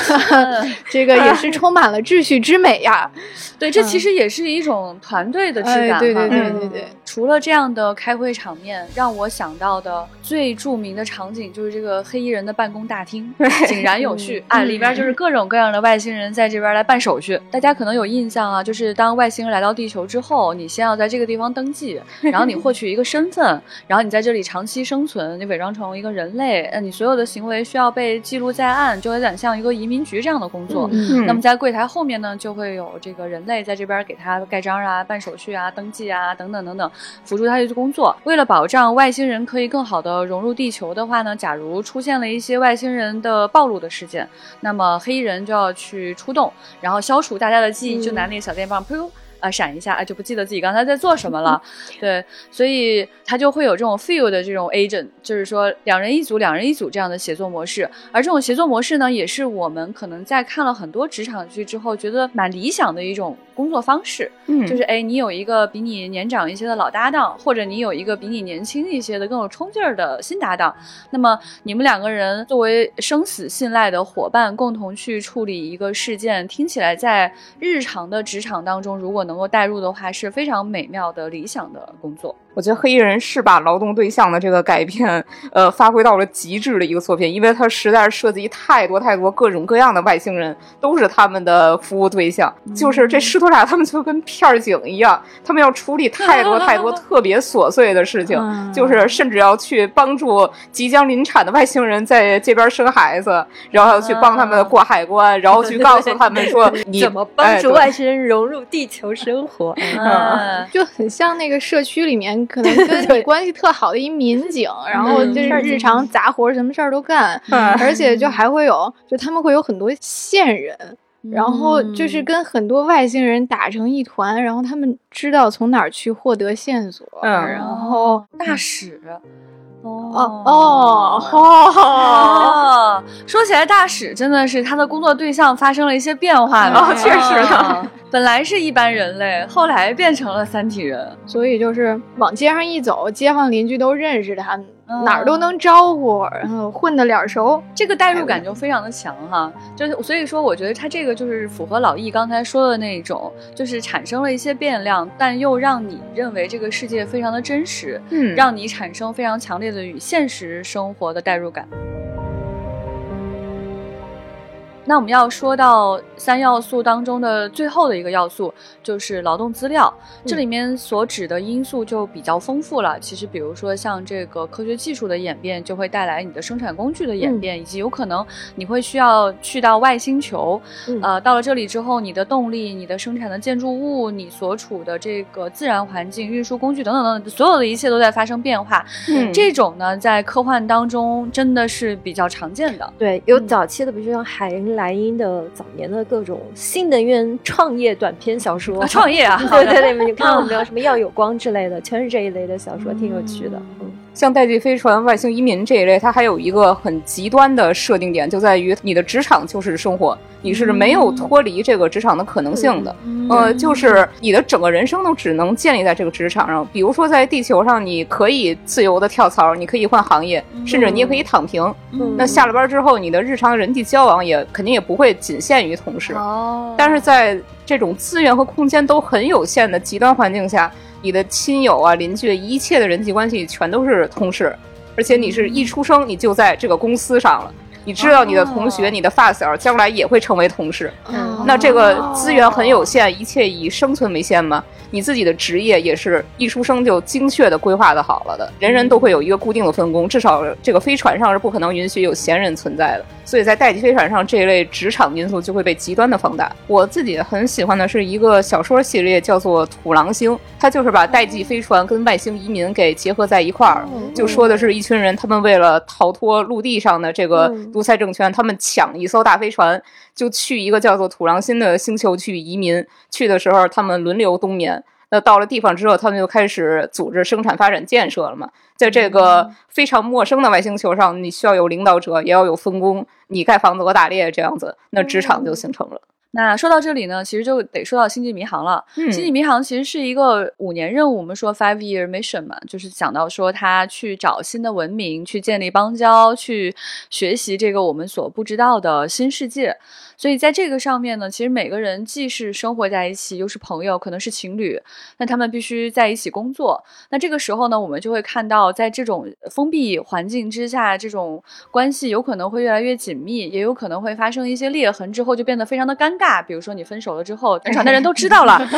这个也是充满了秩序之美呀。对，这其实也是一种团队的质感。对对对对对。除了这样的开会场面，让我想到的最著名的场景就是这个黑衣人的办公大厅，井然有序啊，里边就是各种各样的外星人在这边来办手续。大家可能有印象啊，就是当外星人来到地球之后，你先要在这个地方登记，然后你获取一个身份，然后你在这里长期生存，你伪装成一个人类，呃，你所有的行为需要被记录在案，就有点像一个移民局这样的工作。嗯那么在柜台后面呢，就会有这个人类在这边给他盖章啊、办手续啊、登记啊等等等等，辅助他去工作。为了保障外星人可以更好的融入地球的话呢，假如出现了一些外星人的暴露的事件，那么黑衣人就要去出动，然后消除大家的记忆，就拿那个小电棒，噗。啊，闪一下啊，就不记得自己刚才在做什么了。对，所以他就会有这种 feel 的这种 agent，就是说两人一组、两人一组这样的协作模式。而这种协作模式呢，也是我们可能在看了很多职场剧之后，觉得蛮理想的一种工作方式。嗯就是哎，你有一个比你年长一些的老搭档，或者你有一个比你年轻一些的更有冲劲儿的新搭档，那么你们两个人作为生死信赖的伙伴，共同去处理一个事件，听起来在日常的职场当中，如果能够带入的话，是非常美妙的理想的工作。我觉得黑衣人是把劳动对象的这个改变，呃，发挥到了极致的一个作品，因为它实在是涉及太多太多各种各样的外星人，都是他们的服务对象。就是这师徒俩他们就跟片儿警一样，他们要处理太多太多特别琐碎的事情，嗯就是甚至要去帮助即将临产的外星人在这边生孩子，然后要去帮他们过海关，然后去告诉他们说你怎么帮助外星人融入地球生活？嗯，就很像那个社区里面可能跟 你关系特好的一民警，然后嗯就是日常杂活什么事儿都干，嗯而且就还会有，就他们会有很多线人。然后就是跟很多外星人打成一团，然后他们知道从哪儿去获得线索，嗯然后大使。哦哦哦说起来，大使真的是他的工作对象发生了一些变化呢。哦确实呢啊本来是一般人类，后来变成了三体人。所以就是往街上一走，街坊邻居都认识他，嗯哪儿都能招呼，然后混得脸熟。这个代入感就非常的强哈，就是所以说，我觉得他这个就是符合老易刚才说的那种，就是产生了一些变量，但又让你认为这个世界非常的真实，嗯让你产生非常强烈的与现实生活的代入感。那我们要说到三要素当中的最后的一个要素，就是劳动资料。这里面所指的因素就比较丰富了。其实，比如说像这个科学技术的演变，就会带来你的生产工具的演变，以及有可能你会需要去到外星球。嗯呃，到了这里之后，你的动力、你的生产的建筑物、你所处的这个自然环境、运输工具等等等等，所有的一切都在发生变化。嗯这种呢，在科幻当中真的是比较常见的。对，有早期的，比如像海因莱茵的早年的各种新能源创业短篇小说，啊创业啊 对对对，你看有没有什么要有光之类的，全是这一类的小说，挺有趣的。嗯，像代际飞船、外星移民这一类，它还有一个很极端的设定点，就在于你的职场就是生活，你是没有脱离这个职场的可能性的。呃，就是你的整个人生都只能建立在这个职场上。比如说，在地球上，你可以自由的跳槽，你可以换行业，甚至你也可以躺平。嗯那下了班之后，你的日常人际交往也肯定也不会仅限于同事。哦，但是在这种资源和空间都很有限的极端环境下，你的亲友啊、邻居，一切的人际关系全都是同事，而且你是一出生你就在这个公司上了。你知道你的同学、哦你的发小将来也会成为同事，嗯那这个资源很有限，一切以生存为先嘛。你自己的职业也是一出生就精确的规划的好了的，人人都会有一个固定的分工，至少这个飞船上是不可能允许有闲人存在的。所以在代际飞船上，这一类职场因素就会被极端的放大。我自己很喜欢的是一个小说系列，叫做《土狼星》，它就是把代际飞船跟外星移民给结合在一块儿，就说的是一群人，他们为了逃脱陆地上的这个嗯独裁政权，他们抢一艘大飞船，就去一个叫做土狼星的星球去移民。去的时候，他们轮流冬眠。那到了地方之后，他们就开始组织生产、发展、建设了嘛。在这个非常陌生的外星球上，你需要有领导者，也要有分工。你盖房子，我打猎，这样子，那职场就形成了。那说到这里呢，其实就得说到《星际迷航》了。嗯星际迷航》其实是一个五年任务，我们说 five year mission 嘛，就是讲到说他去找新的文明，去建立邦交，去学习这个我们所不知道的新世界。所以在这个上面呢，其实每个人既是生活在一起，又是朋友，可能是情侣，那他们必须在一起工作。那这个时候呢，我们就会看到，在这种封闭环境之下，这种关系有可能会越来越紧密，也有可能会发生一些裂痕，之后就变得非常的尴尬。比如说你分手了之后，全场的人都知道了。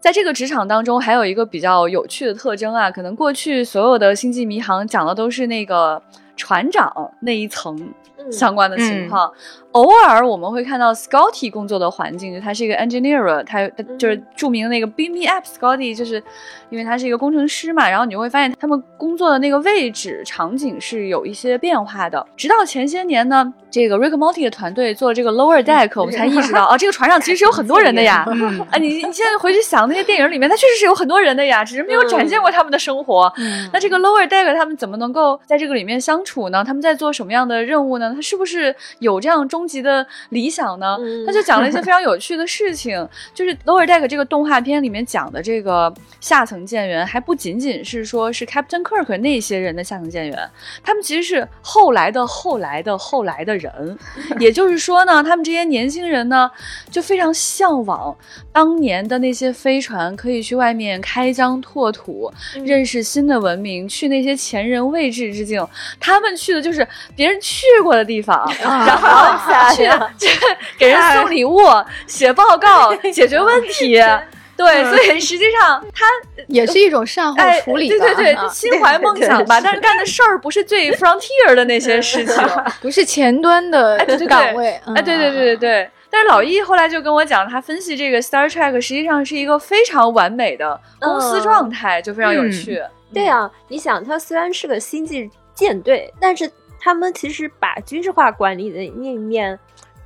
在这个职场当中，还有一个比较有趣的特征啊，可能过去所有的星际迷航讲的都是那个船长那一层嗯相关的情况。偶尔我们会看到 Scotty 工作的环境，就他是一个 engineer，他他就是著名的那个 Beam Me Up Scotty，就是因为他是一个工程师嘛，然后你会发现他们工作的那个位置场景是有一些变化的。直到前些年呢，这个 Rick Morty 的团队做了这个 Lower Deck，我们才意识到啊，这个船上其实是有很多人的呀。嗯 啊，你你现在回去想那些电影里面，它确实是有很多人的呀，只是没有展现过他们的生活。那这个 lower deck 他们怎么能够在这个里面相处呢？他们在做什么样的任务呢？他是不是有这样终极的理想呢？嗯他就讲了一些 非常有趣的事情，就是 lower deck 这个动画片里面讲的这个下层舰员，还不仅仅是说是 Captain Kirk 那些人的下层舰员，他们其实是后来的后来的后来的人，也就是说呢，他们这些年轻人呢，就非常向往当年的那些飞船可以去外面开疆拓土，认识新的文明，去那些前人未至之境。他们去的就是别人去过的地方，然后去去给人送礼物、写报告、解决问题。对，所以实际上他也是一种善后哎，处理吧，对对对，啊。心怀梦想吧，但是干的事儿不是最 frontier 的那些事情。不是前端的岗位。哎，对对对对。对。但是老易后来就跟我讲，他分析这个 Star Trek 实际上是一个非常完美的公司嗯状态，就非常有趣。对啊，你想，它虽然是个星际舰队，但是他们其实把军事化管理的那一面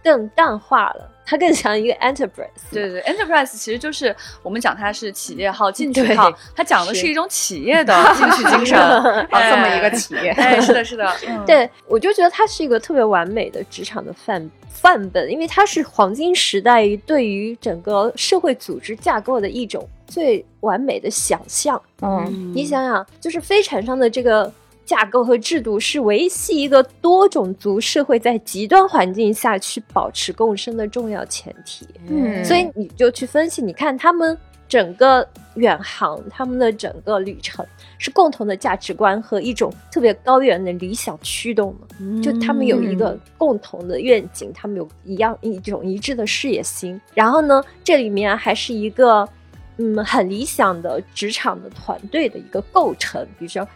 更淡化了，它更像一个 enterprise。对对对，Enterprise 其实就是我们讲它是企业号、进取号，它讲的是是一种企业的 进取精神。啊，哎这么一个企业，哎，是的，是的，嗯，对，我就觉得它是一个特别完美的职场的范范本，因为它是黄金时代对于整个社会组织架构的一种最完美的想象。嗯你想想，就是飞船上的这个架构和制度是维系一个多种族社会在极端环境下去保持共生的重要前提。嗯所以你就去分析，你看他们整个远航，他们的整个旅程是共同的价值观和一种特别高远的理想驱动的。就他们有一个共同的愿景，他们有一样一种一致的事业心。然后呢，这里面还是一个嗯很理想的职场的团队的一个构成，比如说。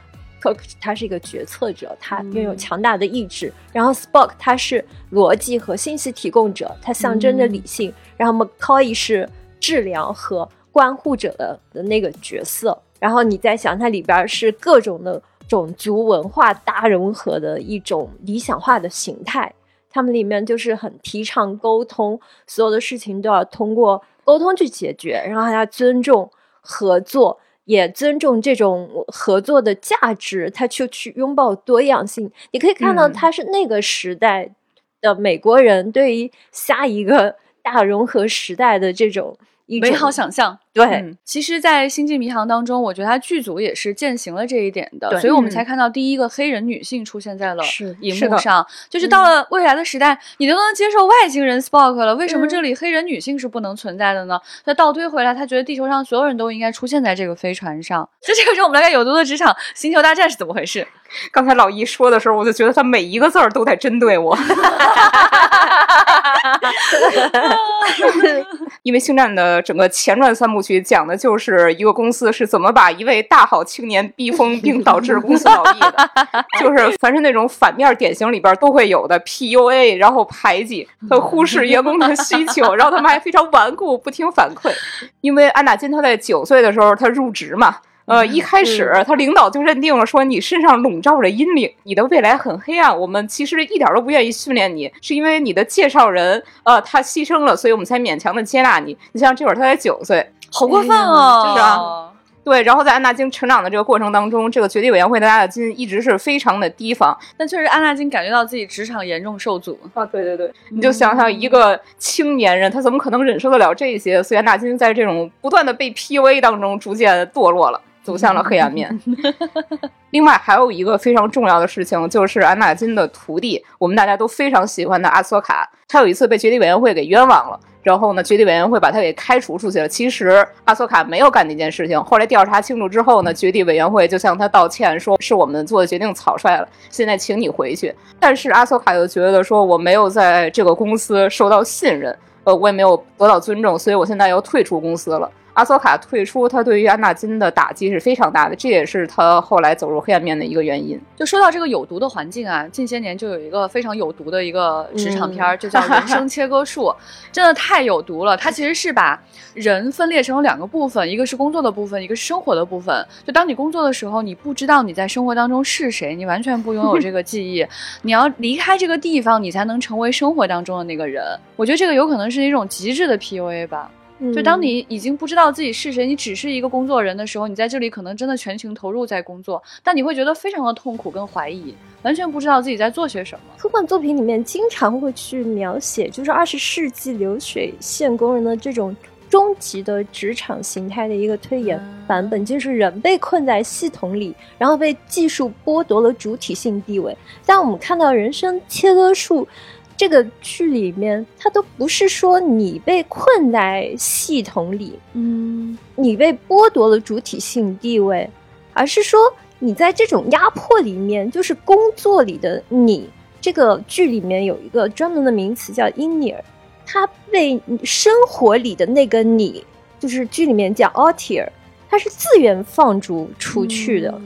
Cook 他是一个决策者，他拥有强大的意志。然后 Spock 他是逻辑和信息提供者，他象征着理性。然后 McCoy 是治疗和关护者的的那个角色。然后你再想，它里边是各种的种族文化大融合的一种理想化的形态。他们里面就是很提倡沟通，所有的事情都要通过沟通去解决，然后还要尊重合作，也尊重这种合作的价值，他就去拥抱多样性。你可以看到，嗯他是那个时代的美国人对于下一个 大融合时代的这种美好想象。对。嗯，其实，在《星际迷航》当中，我觉得它剧组也是践行了这一点的，所以我们嗯才看到第一个黑人女性出现在了是荧幕上。就是到了未来的时代，你都能接受外星人 Spock 了，为什么嗯这里黑人女性是不能存在的呢？他倒推回来，他觉得地球上所有人都应该出现在这个飞船上。就这个时候，我们来看有毒的职场《星球大战》是怎么回事。刚才老一说的时候，我就觉得他每一个字儿都在针对我。因为《星战》的整个前传三部曲讲的就是一个公司是怎么把一位大好青年逼疯，并导致公司倒闭的。就是凡是那种反面典型里边都会有的 PUA，然后排挤和忽视员工的需求，然后他们还非常顽固，不听反馈。因为安娜金她在九岁的时候她入职嘛，呃，一开始他领导就认定了说你身上笼罩着阴影，你的未来很黑暗。我们其实一点都不愿意训练你，是因为你的介绍人呃他牺牲了，所以我们才勉强的接纳你。你像这会儿他才九岁，好过分哦！就是啊对，然后在安纳金成长的这个过程当中，这个绝地委员会的安纳金一直是非常的提防。但确实，安纳金感觉到自己职场严重受阻啊！对对对，你就想想一个青年人，他怎么可能忍受得了这些？所以安纳金在这种不断的被 PUA 当中，逐渐堕落了。走向了黑暗面。另外还有一个非常重要的事情，就是安纳金的徒弟，我们大家都非常喜欢的阿索卡，他有一次被绝地委员会给冤枉了，然后呢，绝地委员会把他给开除出去了。其实阿索卡没有干那件事情。后来调查清楚之后呢，绝地委员会就向他道歉，说是我们做的决定草率了，现在请你回去。但是阿索卡又觉得说，我没有在这个公司受到信任，呃，我也没有得到尊重，所以我现在要退出公司了。阿索卡退出，他对于安纳金的打击是非常大的，这也是他后来走入黑暗面的一个原因。就说到这个有毒的环境啊，近些年就有一个非常有毒的一个职场片儿，就叫《人生切割术》，真的太有毒了。它其实是把人分裂成了两个部分，一个是工作的部分，一个是生活的部分。就当你工作的时候，你不知道你在生活当中是谁，你完全不拥有这个记忆。你要离开这个地方，你才能成为生活当中的那个人。我觉得这个有可能是一种极致的 PUA 吧。就当你已经不知道自己是谁，你只是一个工作人的时候，你在这里可能真的全情投入在工作，但你会觉得非常的痛苦跟怀疑，完全不知道自己在做些什么。科幻作品里面经常会去描写，就是二十世纪流水线工人的这种终极的职场形态的一个推演版本，就是人被困在系统里，然后被技术剥夺了主体性地位。但我们看到人生切割术。这个剧里面，它都不是说你被困在系统里，嗯，你被剥夺了主体性地位，而是说你在这种压迫里面，就是工作里的你。这个剧里面有一个专门的名词叫 “inner”，它被生活里的那个你，就是剧里面叫 “outer”，它是自愿放逐出去的。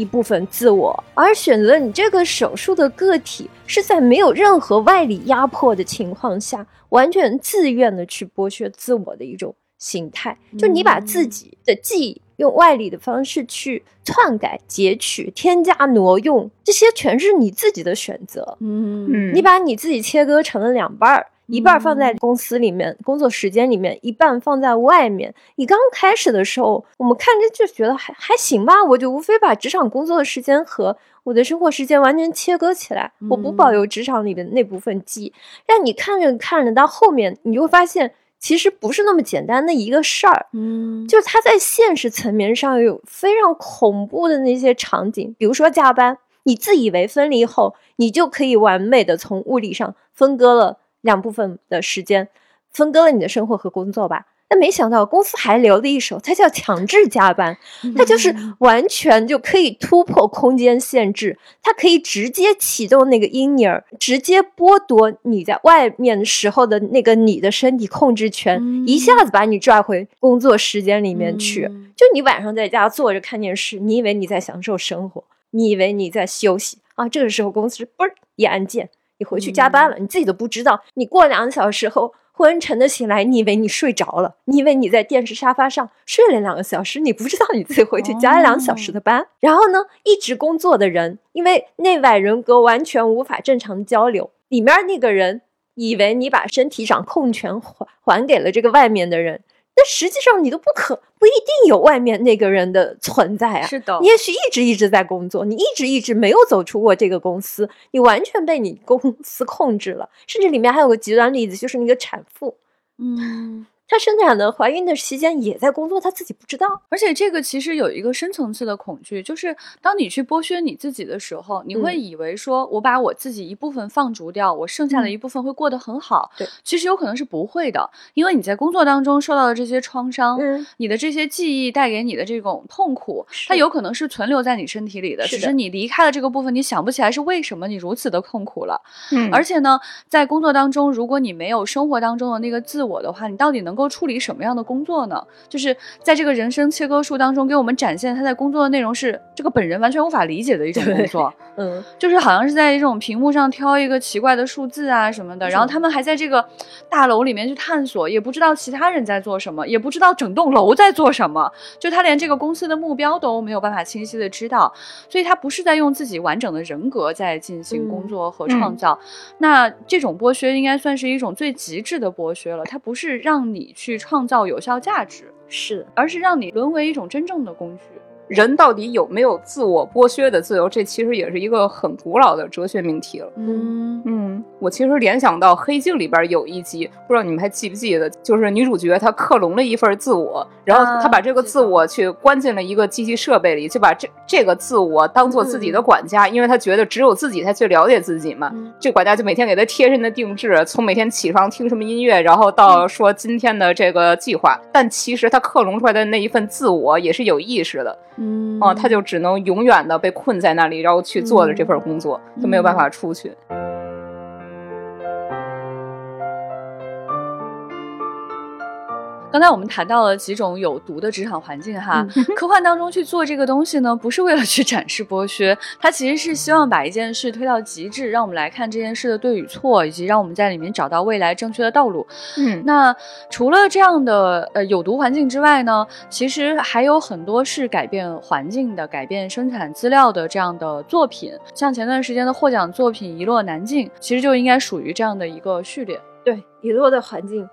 一部分自我，而选择你这个手术的个体，是在没有任何外力压迫的情况下，完全自愿的去剥削自我的一种形态。就你把自己的记忆用外力的方式去篡改、截取、添加、挪用，这些全是你自己的选择。嗯，你把你自己切割成了两半儿。一半放在公司里面工作时间里面，一半放在外面。你刚开始的时候，我们看着就觉得还还行吧，我就无非把职场工作的时间和我的生活时间完全切割起来，我不保留职场里的那部分记忆。让你看着看着到后面，你就会发现其实不是那么简单的一个事儿。嗯，就是他在现实层面上有非常恐怖的那些场景，比如说加班，你自以为分离后，你就可以完美的从物理上分割了。两部分的时间分割了你的生活和工作吧，但没想到公司还留了一手，它叫强制加班，它就是完全就可以突破空间限制，它可以直接启动那个婴儿，直接剥夺你在外面时候的那个你的身体控制权，一下子把你拽回工作时间里面去。就你晚上在家坐着看电视，你以为你在享受生活，你以为你在休息啊？这个时候公司嘣一按键。你回去加班了，你自己都不知道。你过两个小时后昏沉的醒来，你以为你睡着了，你以为你在电视沙发上睡了两个小时，你不知道你自己回去加了两个小时的班。然后呢，一直工作的人，因为内外人格完全无法正常交流，里面那个人以为你把身体掌控权还还给了这个外面的人。但实际上，你都不可不一定有外面那个人的存在啊。是的，你也许一直一直在工作，你一直一直没有走出过这个公司，你完全被你公司控制了。甚至里面还有个极端例子，就是那个产妇，嗯。她生产的、怀孕的期间也在工作，她自己不知道。而且这个其实有一个深层次的恐惧，就是当你去剥削你自己的时候，你会以为说我把我自己一部分放逐掉，我剩下的一部分会过得很好。对，其实有可能是不会的，因为你在工作当中受到的这些创伤，你的这些记忆带给你的这种痛苦，它有可能是存留在你身体里的，只是你离开了这个部分，你想不起来是为什么你如此的痛苦了。嗯，而且呢，在工作当中，如果你没有生活当中的那个自我的话，你到底能够处理什么样的工作呢？就是在这个人生切割术当中，给我们展现他在工作的内容是这个本人完全无法理解的一种工作。嗯，就是好像是在这种屏幕上挑一个奇怪的数字啊什么的，然后他们还在这个大楼里面去探索，也不知道其他人在做什么，也不知道整栋楼在做什么，就他连这个公司的目标都没有办法清晰的知道，所以他不是在用自己完整的人格在进行工作和创造。那这种剥削应该算是一种最极致的剥削了，它不是让你。你去创造有效价值，是而是让你沦为一种真正的工具。人到底有没有自我剥削的自由？这其实也是一个很古老的哲学命题了。嗯嗯，我其实联想到《黑镜》里边有一集，不知道你们还记不记得，就是女主角她克隆了一份自我，然后她把这个自我去关进了一个机器设备里，就把这这个自我当做自己的管家，因为她觉得只有自己才最了解自己嘛。这管家就每天给她贴身的定制，从每天起床听什么音乐，然后到说今天的这个计划。但其实她克隆出来的那一份自我也是有意识的。嗯哦，他就只能永远的被困在那里，然后去做了这份工作，他没有办法出去。刚才我们谈到了几种有毒的职场环境，哈，科幻当中去做这个东西呢，不是为了去展示剥削，它其实是希望把一件事推到极致，让我们来看这件事的对与错，以及让我们在里面找到未来正确的道路。嗯，那除了这样的呃有毒环境之外呢，其实还有很多是改变环境的、改变生产资料的这样的作品，像前段时间的获奖作品《一落难尽》，其实就应该属于这样的一个序列。对《遗落的环境》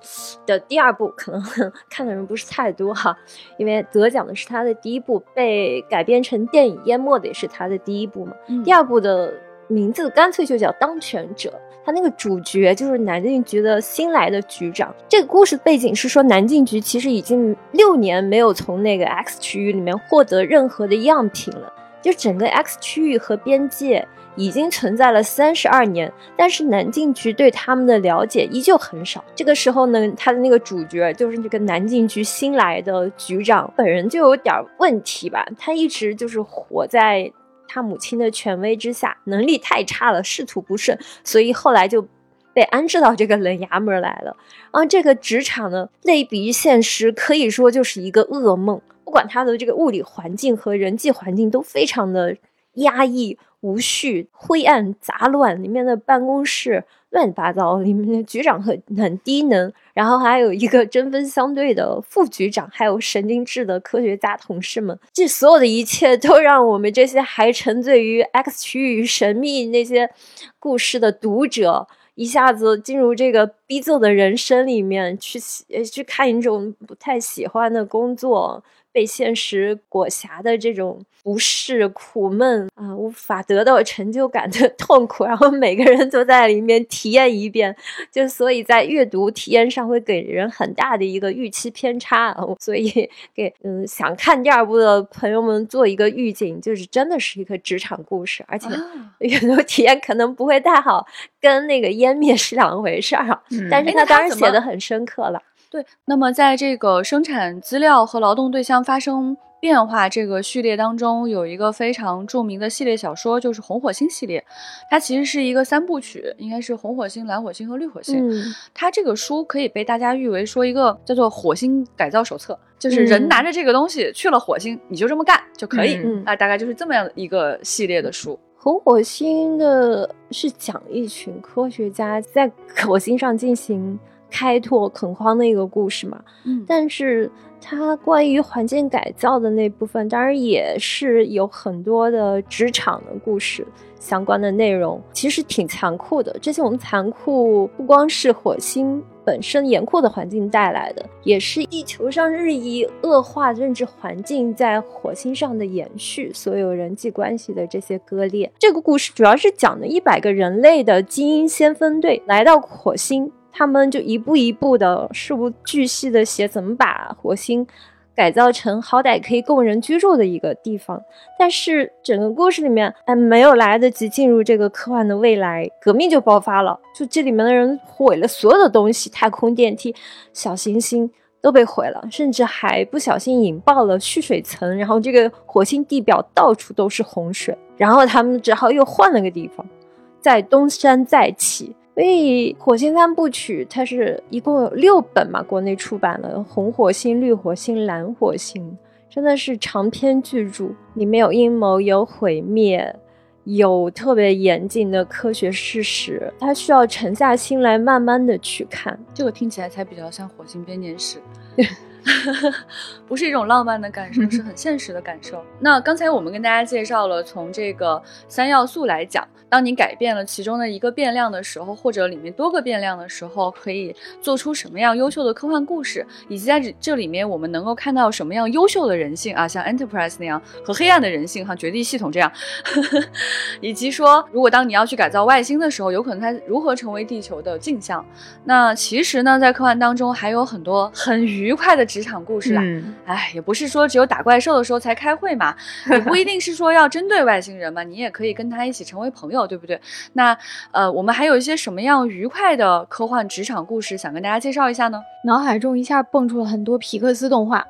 的第二部，可能 看的人不是太多哈，因为得奖的是他的第一部，被改编成电影淹没的也是他的第一部嘛。嗯第二部的名字干脆就叫《当权者》，他那个主角就是南京局的新来的局长。这个故事背景是说，南京局其实已经六年没有从那个 X 区域里面获得任何的样品了，就整个 X 区域和边界。已经存在了三十二年，但是南京局对他们的了解依旧很少。这个时候呢，他的那个主角就是这个南京局新来的局长本人就有点问题吧，他一直就是活在他母亲的权威之下，能力太差了，仕途不顺，所以后来就被安置到这个冷衙门来了。啊，这个职场呢，类比于现实，可以说就是一个噩梦。不管他的这个物理环境和人际环境都非常的压抑。无序、灰暗、杂乱，里面的办公室乱七八糟，里面的局长很很低能，然后还有一个针锋相对的副局长，还有神经质的科学家同事们，这所有的一切都让我们这些还沉醉于 X 区域神秘那些故事的读者，一下子进入这个逼仄的人生里面去去看一种不太喜欢的工作。被现实裹挟的这种不适、苦闷啊，无法得到成就感的 痛苦，然后每个人都在里面体验一遍，就所以在阅读体验上会给人很大的一个预期偏差，所以 给嗯想看第二部的朋友们做一个预警，就是真的是一个职场故事，而且 阅读体验可能不会太好，跟那个湮灭是两回事儿，但是他当然写的很深刻了。对，那么在这个生产资料和劳动对象发生变化这个序列当中，有一个非常著名的系列小说，就是《红火星》系列。它其实是一个三部曲，应该是红火星、蓝火星和绿火星。嗯，它这个书可以被大家誉为说一个叫做“火星改造手册”，就是人拿着这个东西去了火星，你就这么干就可以。嗯啊，大概就是这么样一个系列的书。红火星的是讲一群科学家在火星上进行。开拓垦荒的一个故事嘛，嗯，但是它关于环境改造的那部分，当然也是有很多的职场的故事相关的内容，其实挺残酷的。这些我们残酷不光是火星本身严酷的环境带来的，也是地球上日益恶化认知环境在火星上的延续，所有人际关系的这些割裂。这个故事主要是讲的一百个人类的精英先锋队来到火星。他们就一步一步的事无巨细的写怎么把火星改造成好歹可以供人居住的一个地方。但是整个故事里面还没有来得及进入这个科幻的未来，革命就爆发了。就这里面的人毁了所有的东西，太空电梯、小行星都被毁了，甚至还不小心引爆了蓄水层，然后这个火星地表到处都是洪水。然后他们只好又换了个地方，再东山再起。所以《火星三部曲》它是一共有六本嘛，国内出版了《红火星》《绿火星》《蓝火星》，真的是长篇巨著，里面有阴谋，有毁灭，有特别严谨的科学事实，它需要沉下心来慢慢的去看。这个听起来才比较像《火星编年史》。不是一种浪漫的感受，是很现实的感受。那刚才我们跟大家介绍了，从这个三要素来讲，当你改变了其中的一个变量的时候，或者里面多个变量的时候，可以做出什么样优秀的科幻故事，以及在这这里面我们能够看到什么样优秀的人性啊，像 Enterprise 那样和黑暗的人性，哈绝地系统这样，以及说，如果当你要去改造外星的时候，有可能它如何成为地球的镜像。那其实呢，在科幻当中还有很多很愉快的职场故事啊。嗯哎，也不是说只有打怪兽的时候才开会嘛，也不一定是说要针对外星人嘛，你也可以跟他一起成为朋友，对不对？那呃，我们还有一些什么样愉快的科幻职场故事想跟大家介绍一下呢？脑海中一下蹦出了很多皮克斯动画，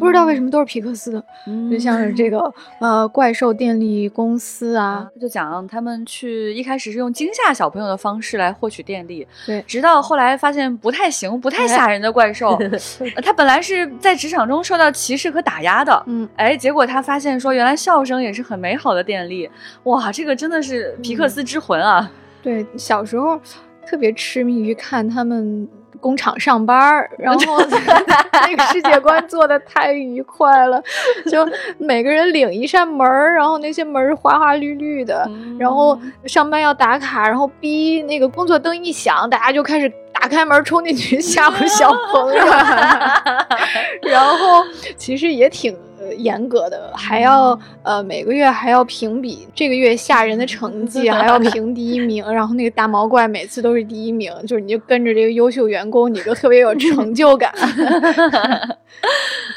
不知道为什么都是皮克斯的，就像是这个呃怪兽电力公司啊，就讲他们去一开始是用惊吓小朋友的方式来获取电力，对直到后来发现不太行、不太吓人的怪兽，呃他本来是在职场中受到歧视和打压的，嗯，哎，结果他发现说，原来笑声也是很美好的电力，哇，这个真的是皮克斯之魂啊！对，小时候特别痴迷于看他们工厂上班儿，然后 那个世界观做的太愉快了，就每个人领一扇门儿，然后那些门儿花花绿绿的，然后上班要打卡，然后逼那个工作灯一响，大家就开始打开门冲进去吓唬小朋友，然后其实也挺。呃严格的，还要呃每个月还要评比这个月吓人的成绩，还要评第一名。然后那个大毛怪每次都是第一名，就是你就跟着这个优秀员工，你就特别有成就感。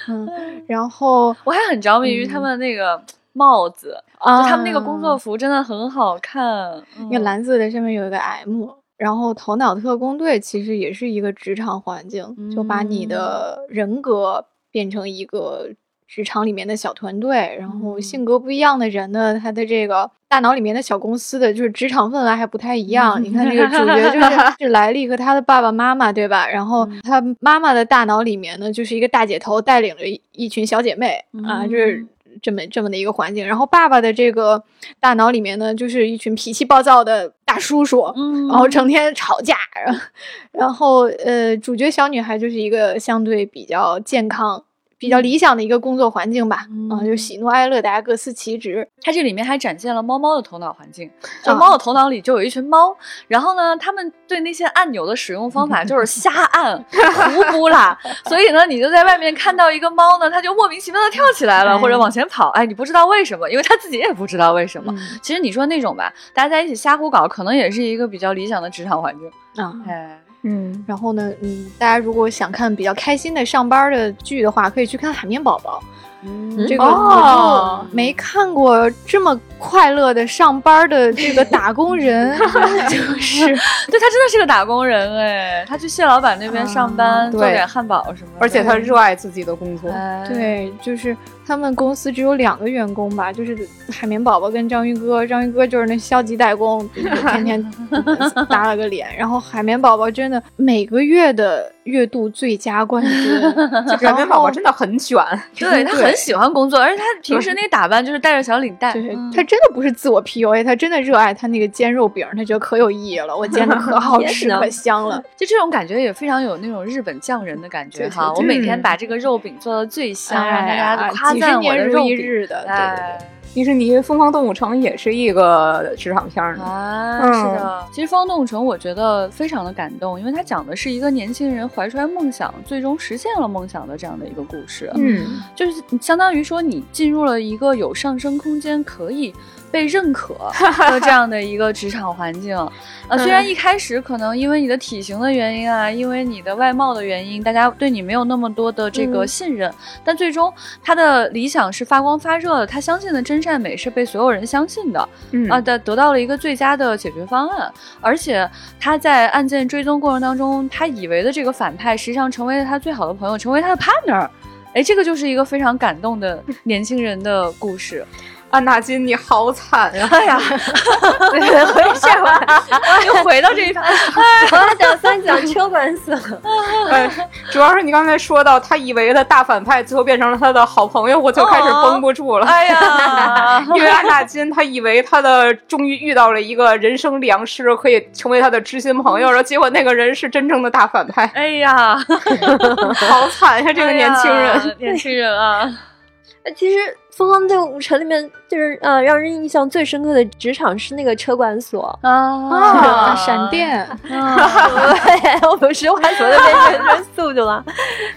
嗯，然后我还很着迷于他们那个帽子，啊，就他们那个工作服真的很好看，那个蓝色的上面有一个 M。然后头脑特工队其实也是一个职场环境，就把你的人格变成一个。职场里面的小团队，然后性格不一样的人呢，他的这个大脑里面的小公司的就是职场氛围还不太一样。你看这个主角就是是莱利和他的爸爸妈妈，对吧？然后他妈妈的大脑里面呢，就是一个大姐头带领着一群小姐妹啊，就是这么这么的一个环境。然后爸爸的这个大脑里面呢，就是一群脾气暴躁的大叔叔，然后成天吵架。然后呃，主角小女孩就是一个相对比较健康。比较理想的一个工作环境吧，啊，就喜怒哀乐，大家各司其职。它这里面还展现了猫猫的头脑环境，就猫的头脑里就有一群猫，然后呢，他们对那些按钮的使用方法就是瞎按、胡拨拉，所以呢，你就在外面看到一个猫呢，它就莫名其妙的跳起来了，或者往前跑，哎，你不知道为什么，因为它自己也不知道为什么。其实你说那种吧，大家在一起瞎胡搞，可能也是一个比较理想的职场环境啊，哎。嗯，然后呢，嗯，大家如果想看比较开心的上班的剧的话，可以去看《海绵宝宝》。嗯，这个我就。没看过这么快乐的上班的这个打工人，就是对他真的是个打工人哎，他去蟹老板那边上班做点汉堡什么，而且他。热爱自己的工作。对，就是他们公司只有两个员工吧，就是海绵宝宝跟章鱼哥，章鱼哥就是那消极怠工，天天 打了个脸，然后海绵宝宝真的每个月的月度最佳冠军，海绵宝宝真的很卷，对他很。喜欢工作，而且他平时那个打扮就是带着小领带。对，他真的不是自我 PUA，他真的热爱他那个煎肉饼，他觉得可有意义了。我煎的可好吃可香了，就这种感觉也非常有那种日本匠人的感觉哈。我每天把这个肉饼做到最香，让大家夸赞我的肉饼。日的，对对对。迪士尼《疯狂动物城》也是一个职场片呢啊，是的。其实《疯狂动物城》我觉得非常的感动，因为它讲的是一个年轻人怀揣梦想，最终实现了梦想的这样的一个故事。嗯，就是相当于说你进入了一个有上升空间，可以。被认可 的这样的一个职场环境，呃，虽然一开始可能因为你的体型的原因啊，因为你的外貌的原因，大家对你没有那么多的这个信任，但最终他的理想是发光发热的，他相信的真善美是被所有人相信的，啊，得得到了一个最佳的解决方案，而且他在案件追踪过程当中，他以为的这个反派实际上成为了他最好的朋友，成为他的 partner，哎，这个就是一个非常感动的年轻人的故事。安纳金，你好惨呀！哎呀，回事儿？又回到这一趴。我要讲三讲车管所。哎，主要是你刚才说到他以为的大反派，最后变成了他的好朋友，我就开始绷不住了。哎呀，因为安纳金他以为他的终于遇到了一个人生良师，可以成为他的知心朋友，然后结果那个人是真正的大反派。哎呀，好惨呀，这个年轻人，哎年轻人啊！其实《疯狂队伍城》里面就是呃，让人印象最深刻的职场是那个车管所。啊，闪电，对，我们实话说的变成速度了，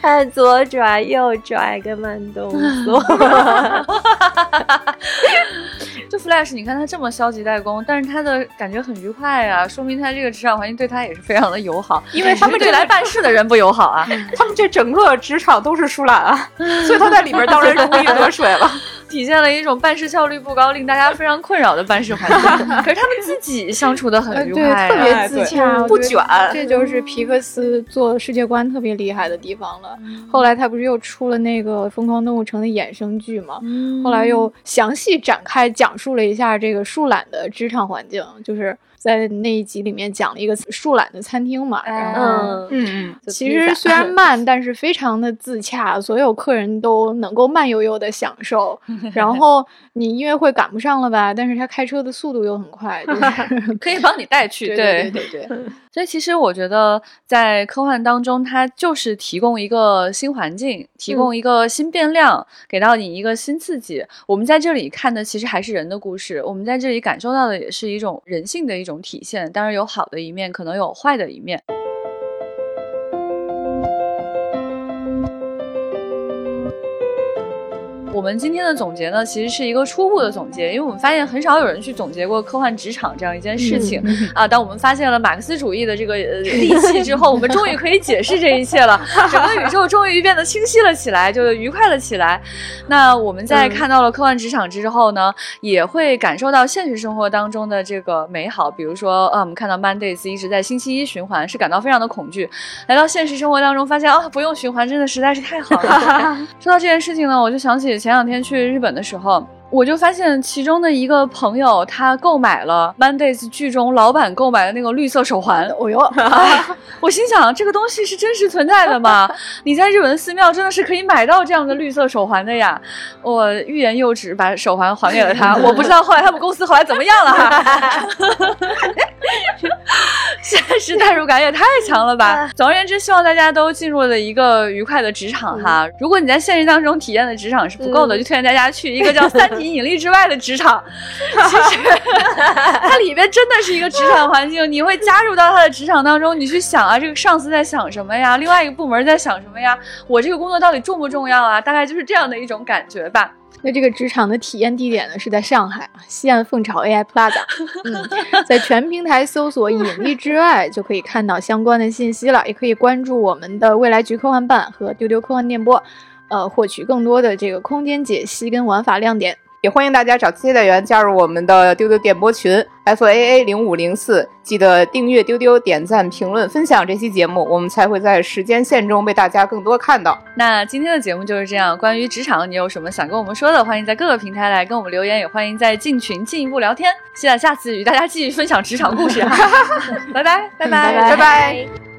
还有左转、右转跟慢动作。这 Flash，你看他这么消极怠工，但是他的感觉很愉快啊，说明他这个职场环境对他也是非常的友好。因为他们对来办事的人不友好啊。他们这整个职场都是疏懒啊，所以他在里面当然如鱼得水了。体现了一种办事效率不高、令大家非常困扰的办事环境。可是他们自己相处的很愉快、对，特别自洽，不卷。这就是皮克斯做世界观特别厉害的地方了。后来他不是又出了那个《疯狂动物城》的衍生剧嘛？后来又详细展开讲述了一下这个树懒的职场环境，就是。在那一集里面讲了一个树懒的餐厅嘛，然后嗯嗯嗯，其实虽然慢，但是非常的自洽，所有客人都能够慢悠悠的享受。然后你音乐会赶不上了吧？但是他开车的速度又很快，就是 可以帮你带去。对对对对对。所以其实我觉得，在科幻当中，它就是提供一个新环境，提供一个新变量，给到你一个新刺激。我们在这里看的其实还是人的故事，我们在这里感受到的也是一种人性的一种体现。当然有好的一面，可能有坏的一面。我们今天的总结呢，其实是一个初步的总结，因为我们发现很少有人去总结过科幻职场这样一件事情、啊。当我们发现了马克思主义的这个呃利器之后，我们终于可以解释这一切了，整个宇宙终于变得清晰了起来，就愉快了起来。那我们在看到了科幻职场之后呢，也会感受到现实生活当中的这个美好，比如说啊，我们看到 Mondays 一直在星期一循环，是感到非常的恐惧。来到现实生活当中，发现啊，不用循环真的实在是太好了。说到这件事情呢，我就想起前前两天去日本的时候。我就发现其中的一个朋友，他购买了 Mondays 剧中老板购买的那个绿色手环。哦哟，哎，我心想，这个东西是真实存在的吗？你在日本的寺庙真的是可以买到这样的绿色手环的呀！我欲言又止，把手环还给了他。我不知道后来他们公司后来怎么样了哈。现实代入感也太强了吧！总而言之，希望大家都进入了一个愉快的职场哈。如果你在现实当中体验的职场是不够的，就推荐大家去一个叫《三体引力之外》的职场。其实 它里边真的是一个职场环境，你会加入到他的职场当中，你去想啊，这个上司在想什么呀？另外一个部门在想什么呀？我这个工作到底重不重要啊？大概就是这样的一种感觉吧。那这个职场的体验地点呢是在上海啊，西岸凤巢 AI Plaza。嗯，在全平台搜索“引力之外”就可以看到相关的信息了，也可以关注我们的未来局科幻办和丢丢科幻电波，呃，获取更多的这个空间解析跟玩法亮点。也欢迎大家找接待员加入我们的丢丢电波群 F A A 零五零四，记得订阅丢丢、点赞、评论、分享这期节目，我们才会在时间线中被大家更多看到。那今天的节目就是这样。关于职场，你有什么想跟我们说的？欢迎在各个平台来跟我们留言，也欢迎在进群进一步聊天。期待下次与大家继续分享职场故事。拜拜，拜拜，拜拜。